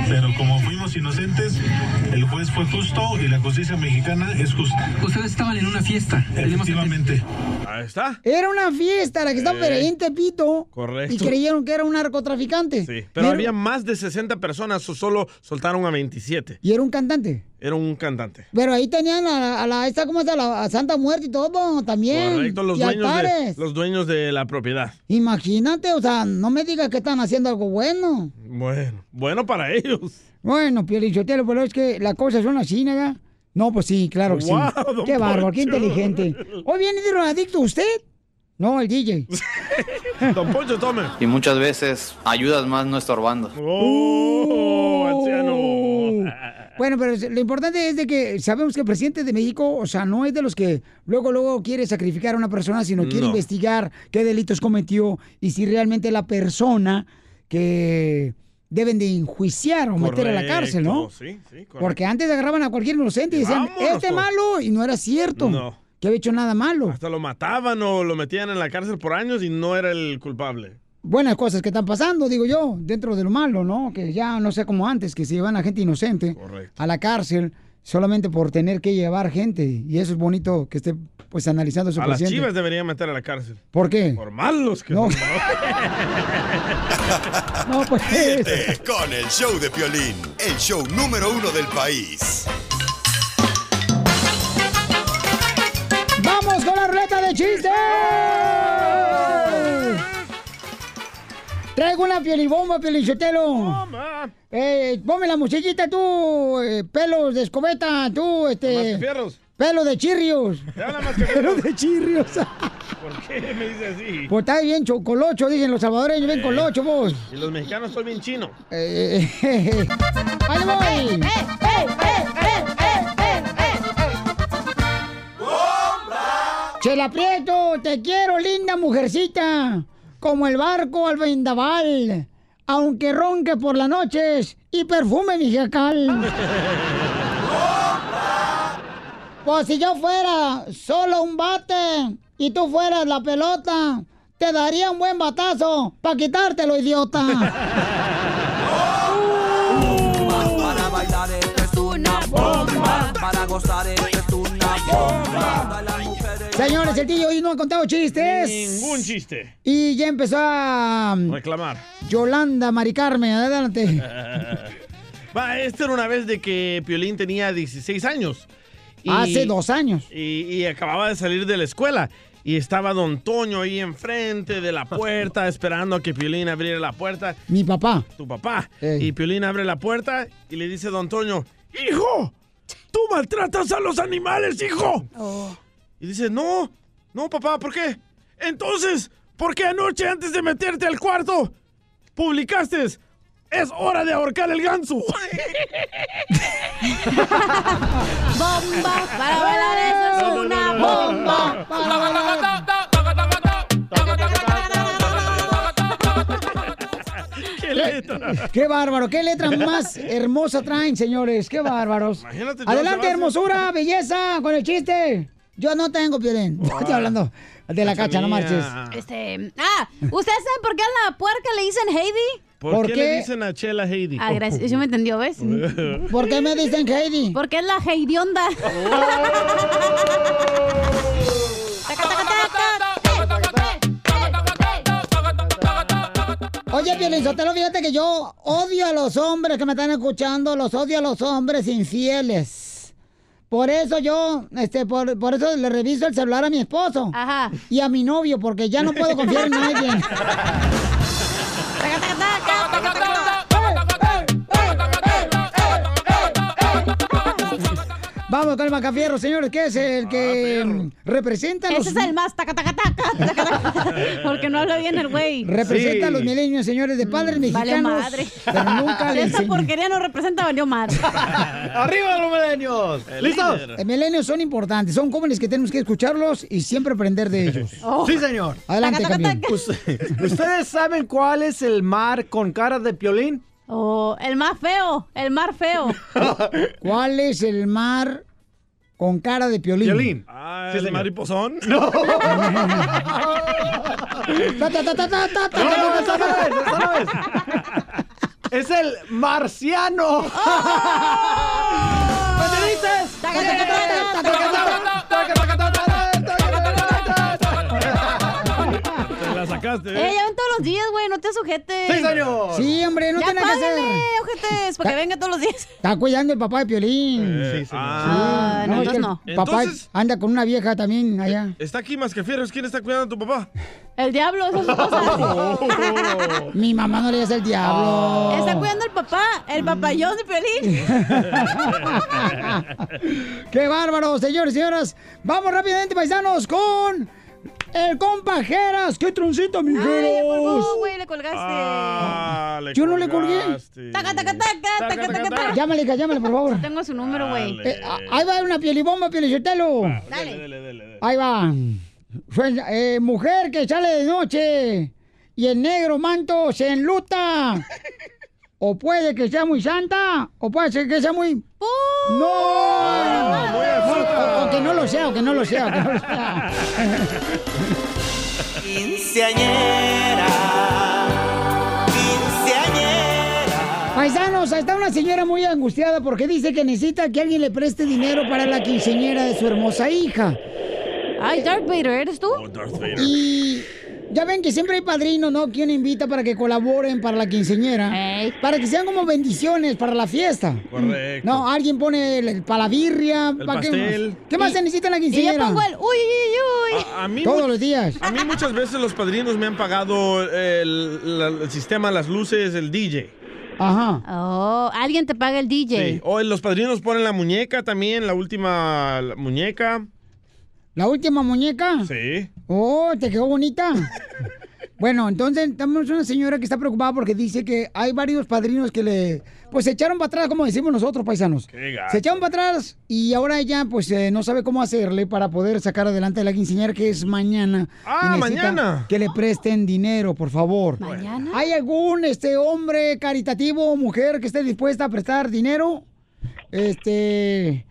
Pero como fuimos inocentes, el juez fue justo y la justicia mexicana es justa. Ustedes estaban en una fiesta. Efectivamente. Ahí está. Era una fiesta la que estaba Eh, en Tepito. correcto. Y creyeron que era un narcotraficante. Sí, pero había más de 60 personas, o solo soltaron a 27. Y era un cantante. Era un cantante. Pero ahí tenían a la, a la- esta, ¿cómo está? La a Santa Muerte y todo también. Correcto, los y dueños, de, los dueños de la propiedad. Imagínate, o sea, no me digas que están haciendo algo bueno. Bueno, bueno para ellos. Bueno, Pielichotelo, pero es que las cosas son así, ¿verdad? No, pues sí, claro que sí. Wow, qué bárbaro, qué inteligente. Hoy viene de adicto usted. No, el DJ. *laughs* Don Poncho, tome. Y muchas veces ayudas más no estorbando. Oh, anciano. Bueno, pero lo importante es de que sabemos que el presidente de México, o sea, no es de los que luego, luego quiere sacrificar a una persona, sino quiere No. investigar qué delitos cometió y si realmente la persona que deben de enjuiciar o meter a la cárcel, ¿no? Sí, sí, correcto. Porque antes agarraban a cualquier inocente y decían, Vámonos, este es pues. malo, y no era cierto. No. Que había hecho nada malo. Hasta lo mataban o lo metían en la cárcel por años y no era el culpable. Buenas cosas que están pasando, digo yo, dentro de lo malo, ¿no? Que ya no sé como antes, que se llevan a gente inocente a la cárcel solamente por tener que llevar gente. Y eso es bonito que esté pues analizando su A las presidente. chivas deberían meter a la cárcel. ¿Por qué? Por malos que No. son. No, *laughs* pues. Con el show de Piolín, el show número uno del país. ¡Vamos con la ruleta de chistes! Traigo una pielibomba, pielichotelo. Eh, ponme la musiquita tú, eh, pelos de escobeta, tú, este... Mascafierros. Pelo de chirrios. *laughs* Pelo de chirrios. *laughs* ¿Por qué me dice así? Pues está bien chocolocho, dicen los salvadoreños, ven colocho vos. Y los mexicanos son bien chinos. *laughs* Eh, eh, ¡Ahí voy! Chela Prieto, te quiero, linda mujercita, como el barco al vendaval, aunque ronque por las noches y perfume mi jacal. Pues si yo fuera solo un bate y tú fueras la pelota, te daría un buen batazo para quitártelo, idiota. Para bailar esto es una bomba. Para gozar esto es una bomba. Señores, el tío hoy no ha contado chistes. Ningún chiste. Y ya empezó a... Reclamar. Yolanda Mari Carmen, adelante. *laughs* Va, esta era una vez de que Piolín tenía 16 años. Hace dos años. Y, y acababa de salir de la escuela. Y estaba Don Toño ahí enfrente de la puerta *laughs* esperando a que Piolín abriera la puerta. Mi papá. Tu papá. Y Piolín abre la puerta y le dice a Don Toño, ¡Hijo! ¡Tú maltratas a los animales, hijo! Y dice, no, no, papá, ¿por qué? Entonces, ¿por qué anoche antes de meterte al cuarto publicaste es hora de ahorcar el ganso? *laughs* Bomba, para bailar eso es una bomba. Para bailar. *laughs* ¡Qué letra! ¡Qué bárbaro! ¡Qué letra más hermosa traen, señores! ¡Qué bárbaros! Imagínate, Adelante, hermosura, belleza, con el chiste. Yo no tengo, Piolín. *laughs* Estoy hablando de la cacha, no marches. Este, ah, ¿ustedes saben por qué a la puerca le dicen Heidi? ¿Por, ¿Por qué, qué? le dicen a Chela Heidi? Ah, gracias, eso me entendió, ¿ves? *laughs* ¿Por qué me dicen Heidi? Porque es la Heidionda. *laughs* Oye, Piolín Sotelo, fíjate que yo odio a los hombres que me están escuchando, los odio a los hombres infieles. Por eso yo, este, por, por eso le reviso el celular a mi esposo. Ajá. Y a mi novio, porque ya no puedo confiar en *laughs* nadie. Vamos con el Macafierro, señores, que es el que mm, representa a los... Ese es el más taca, taca, taca, taca, taca. Porque no habla bien el güey. Representa a los milenios, señores, de padres Vale mexicanos. madre. Pero nunca *laughs* le enseñan. porquería no representa, valió madre. *laughs* ¡Arriba los milenios! ¿Listos? Los milenios son importantes, son jóvenes que tenemos que escucharlos y siempre aprender de ellos. *laughs* Sí, señor. Adelante, campeón. ¿Ustedes saben cuál es el mar con cara de piolín? Oh, el más feo, el mar feo. ¿Cuál es el mar con cara de piolín? Piolín. Ah, Sí, ¿el mariposón? No. Es, es. Es el marciano. ¿Me dices? Sacaste, Eh, ¿eh? ya ven todos los días, güey, no te sujetes. Sí, señor. Sí, hombre, no ya tiene que hacer. ojetes, para que venga todos los días. Está cuidando el papá de Piolín. Sí, señor. Ah, no, es que entonces el no. Papá Entonces- anda con una vieja también allá. Está aquí más que fieros. ¿Quién está cuidando a tu papá? El diablo, esa es su esposa. *laughs* Mi mamá no le hace el diablo. Está cuidando el papá, el papayón de Piolín. *laughs* ¡Qué bárbaro, señores y señoras! Vamos rápidamente, paisanos, con el compajeras. ¡Qué troncito, mi Ay, colgó, güey, le colgaste. Ah, le Yo no le colgué. Taca, taca, taca, taca, taca, taca. Llámale, hija, llámale, por favor. Tengo su número, güey. Eh, ahí va una pielibomba, pielichotelo. Dale. Ahí va. Eh, mujer que sale de noche y el negro manto se enluta. O puede que sea muy santa, o puede ser que sea muy... ¡No! No, no lo sea, o que no lo sea, o que no lo sea. Quinceañera, quinceañera. Paisanos, está una señora muy angustiada porque dice que necesita que alguien le preste dinero para la quinceañera de su hermosa hija. Ay, Darth Vader, ¿eres tú? Y ya ven que siempre hay padrinos, ¿no? Quien invita para que colaboren para la quinceañera. Para que sean como bendiciones para la fiesta. Correcto. No, alguien pone el, para la birria. El ¿para qué pastel. más? ¿Qué más se necesita en la Y yo pongo el uy, uy, uy. A, a mí Todos los días. A mí muchas veces los padrinos me han pagado el, la- el sistema, las luces, el DJ. Ajá. Oh, alguien te paga el DJ. Sí. O los padrinos ponen la muñeca también, la última la muñeca. ¿La última muñeca? Sí. Oh, te quedó bonita. bueno, entonces tenemos una señora que está preocupada porque dice que hay varios padrinos que le, pues se echaron para atrás, como decimos nosotros, paisanos. Qué. Se echaron para atrás y ahora ella, pues, eh, no sabe cómo hacerle para poder sacar adelante la quinceañera que es mañana. Ah, Y mañana. Que le presten dinero, por favor. ¿Mañana? ¿Hay algún este hombre caritativo o mujer que esté dispuesta a prestar dinero? Este,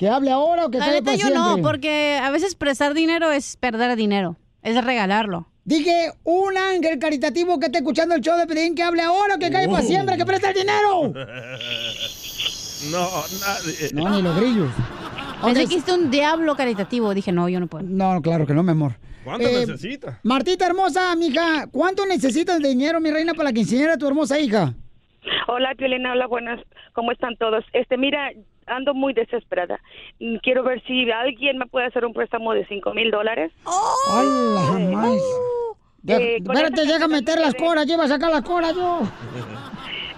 que hable ahora o que La neta yo no, porque a veces prestar dinero es perder dinero. Es regalarlo. Dije, un ángel caritativo que esté escuchando el show de Pedín que hable ahora, que cae para Oh. siempre, que presta el dinero. No, nadie. No, ni los grillos. Pensé que hiciste un diablo caritativo. Dije, no, yo no puedo. No, claro que no, mi amor. ¿Cuánto Eh, necesita? Martita hermosa, mija, ¿cuánto necesitas de dinero, mi reina, para la quinceañera de tu hermosa hija? Hola, Piolina, hola, buenas. ¿Cómo están todos? Este, mira, ando muy desesperada. Mm, Quiero ver si alguien me puede hacer un préstamo de cinco mil dólares. ¡Hola, jamás! Eh, espérate, deja meter las coras, lleva a sacar las coras yo.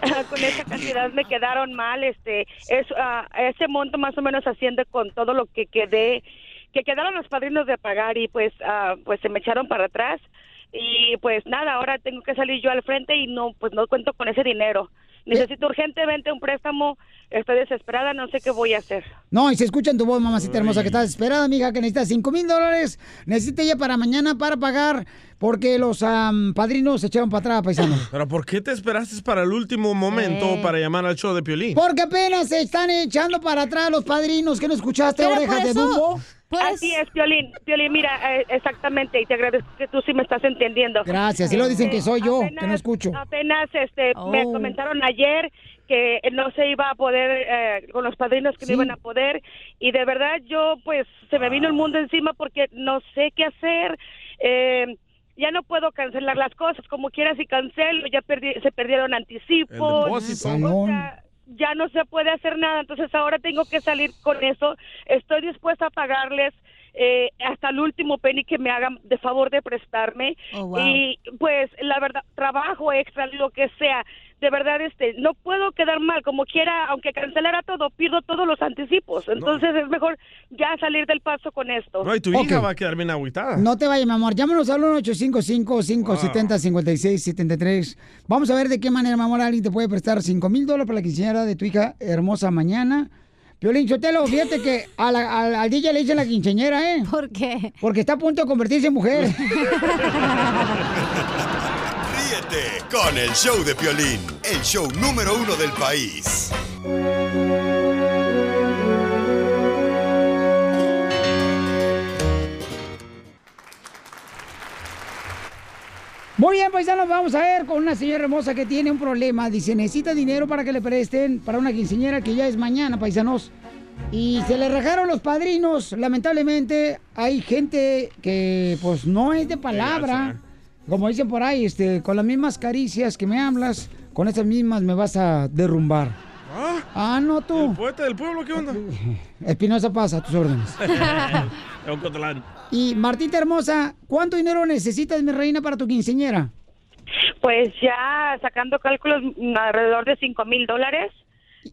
*laughs* con esa cantidad me quedaron mal. Este, es ah, ese monto más o menos asciende con todo lo que quedé, que quedaron los padrinos de pagar y pues, ah, pues se me echaron para atrás y pues nada, ahora tengo que salir yo al frente y no, pues no cuento con ese dinero. Necesito urgentemente un préstamo. Estoy desesperada, no sé qué voy a hacer. No, y se escucha en tu voz, mamacita hermosa, que estás desesperada, mija, que necesitas cinco mil dólares. Necesita ella para mañana para pagar, porque los am, padrinos se echaron para atrás, paisanos. *laughs* ¿Pero por qué te esperaste para el último momento Eh. para llamar al show de Piolín? Porque apenas se están echando para atrás los padrinos que no escuchaste orejas de eso- Dumbo. Así es, Piolín. Piolín, mira, eh, exactamente, y te agradezco que tú sí me estás entendiendo. Gracias, si lo dicen que soy yo, que no apenas- escucho. Apenas este, me Oh. comentaron ayer que no se iba a poder, eh, con los padrinos que Sí. no iban a poder, y de verdad yo, pues, se me vino el mundo encima porque no sé qué hacer. Eh, ya no puedo cancelar las cosas, como quiera si cancelo, ya perdí- se perdieron anticipos. Ya no se puede hacer nada, entonces ahora tengo que salir con eso. Estoy dispuesta a pagarles eh, hasta el último penny que me hagan de favor de prestarme Oh, wow. y pues la verdad trabajo extra lo que sea de verdad este no puedo quedar mal como quiera aunque cancelara todo pierdo todos los anticipos entonces es mejor ya salir del paso con esto No, y tu hija va a quedar bien agüitada. No te vayas, mi amor. Llámanos al 1-855-570-5673. Vamos a ver de qué manera, mi amor, alguien te puede prestar 5 mil dólares para la quinceañera de tu hija hermosa mañana. Piolín Sotelo, fíjate que a la- al, al DJ le dicen la quinceañera, ¿eh? ¿Por qué? Porque está a punto de convertirse en mujer. *laughs* Ríete con el show de Piolín, el show número uno del país. Muy bien, paisanos, vamos a ver con una señora hermosa que tiene un problema. Dice, necesita dinero para que le presten para una quinceañera que ya es mañana, paisanos. Y se le rajaron los padrinos. Lamentablemente, hay gente que pues no es de palabra. como dicen por ahí, este, con las mismas caricias que me hablas, con esas mismas me vas a derrumbar. Ah, no tú. ¿El poeta del pueblo qué onda? *laughs* Espinosa pasa, a tus órdenes. *laughs* Y Martita hermosa, ¿cuánto dinero necesitas, mi reina, para tu quinceñera? Pues ya sacando cálculos, mm, alrededor de cinco mil dólares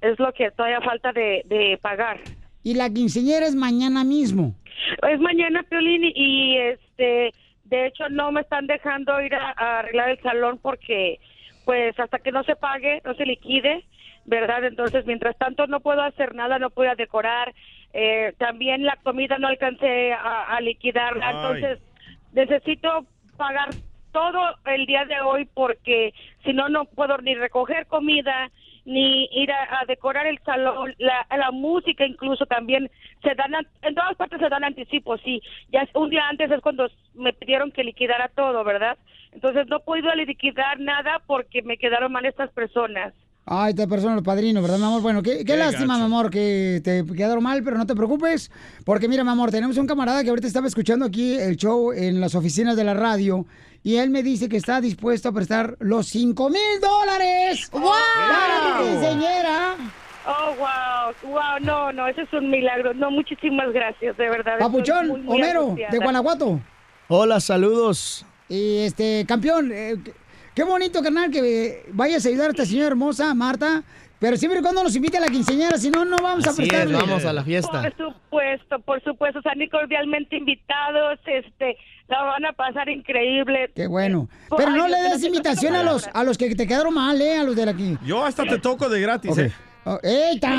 es lo que todavía falta de, de pagar. Y la quinceñera es mañana mismo. Es mañana, Piolín, y, y, este, de hecho no me están dejando ir a, a arreglar el salón porque, pues, hasta que no se pague, no se liquide, ¿verdad? Entonces, mientras tanto no puedo hacer nada, no puedo decorar, eh, también la comida no alcancé a, a liquidarla, Ay. entonces necesito pagar todo el día de hoy porque si no, no puedo ni recoger comida, ni ir a, a decorar el salón, la, la música incluso también se dan, an- en todas partes se dan anticipos, sí, ya es- un día antes es cuando me pidieron que liquidara todo, ¿verdad? Entonces no puedo liquidar nada porque me quedaron mal estas personas. Ay, esta persona, los padrinos, ¿verdad, mi amor? Bueno, qué, qué Qué lástima, mi amor, que te quedaron mal, pero no te preocupes, porque mira, mi amor, tenemos un camarada que ahorita estaba escuchando aquí el show en las oficinas de la radio y él me dice que está dispuesto a prestar los 5 mil dólares ¡Wow! para tu quinceañera. Oh, wow, wow, no, no, eso es un milagro. No, muchísimas gracias, de verdad. Papuchón, muy, muy Homero, de Guanajuato. Hola, saludos. Y este, campeón, eh, qué- bonito, carnal, que eh, vayas a ayudar a esta señora hermosa, Marta. Pero siempre y cuando nos invite a la quinceañera, si no, no vamos a Así es, prestarle. vamos a la fiesta. Por supuesto, por supuesto, están cordialmente invitados, este, la van a pasar increíble. Qué bueno. Oh, Pero no le des invitación a los, a los que te quedaron mal, ¿eh? A los de aquí. Yo hasta te toco de gratis, ¿eh? Oh, ¡Eita!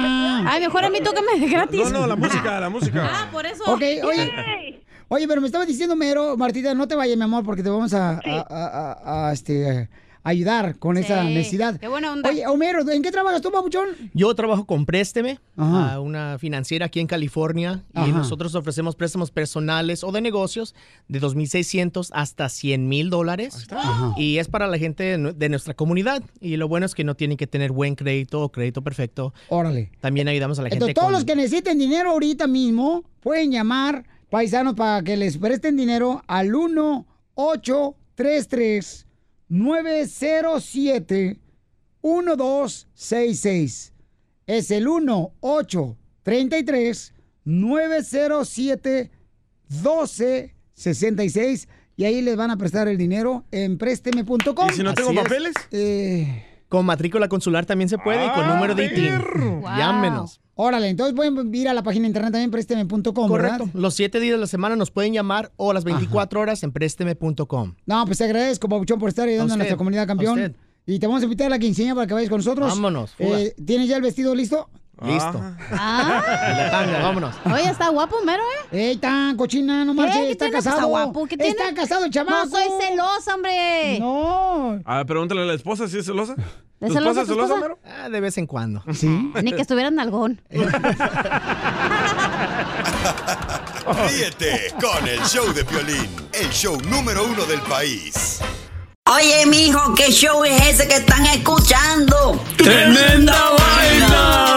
Ay, mejor a mí tócame de gratis. No, no, la música, la música. Ah, por eso. Ok, oye. Oye, pero me estaba diciendo Mero, Martita, no te vayas, mi amor, porque te vamos a, a- a- a- a, este, ayudar con esa necesidad. qué buena onda. Oye, Homero, ¿en qué trabajas tú, papuchón? Yo trabajo con Présteme, Ajá. a una financiera aquí en California, y Ajá. nosotros ofrecemos préstamos personales o de negocios de 2.600 hasta 100 mil dólares. Ajá. Y es para la gente de nu- de nuestra comunidad. Y lo bueno es que no tienen que tener buen crédito o crédito perfecto. Órale. También ayudamos a la gente Entonces, todos con... los que necesiten dinero ahorita mismo pueden llamar, paisanos, para que les presten dinero al 1-833-907-1266. Es el 1-833-907-1266. Y ahí les van a prestar el dinero en présteme.com. ¿Y si no tengo Así es. papeles? Eh, Con matrícula consular también se puede y con número de ITIN. Llámenos. Órale, entonces pueden ir a la página de internet también présteme.com, Correcto. ¿verdad? Los siete días de la semana nos pueden llamar o las 24 horas en présteme.com. No, pues te agradezco, Pabuchón, por estar ayudando a, usted, nuestra comunidad a campeón. usted. Y te vamos a invitar a la quinceañera para que vayas con nosotros. Vámonos. Eh, ¿Tienes ya el vestido listo? Listo. Ah. La tanga, vámonos. Oye, está guapo, mero, ¿eh? ¡Ey, tan cochina! No marches, ¿Qué está tiene que casado. está guapo? ¿Qué Está tiene? casado el chamaco. No soy celosa, hombre. No. A ver, pregúntale a la esposa si es celosa. ¿Es ¿Tu celosa? Mero? Ah, de vez en cuando. Sí. Ni que estuviera en algón. *laughs* Ríete con el show de Piolín, el show número uno del país. Oye, mijo, ¿qué show es ese que están escuchando? ¡Tremenda Hola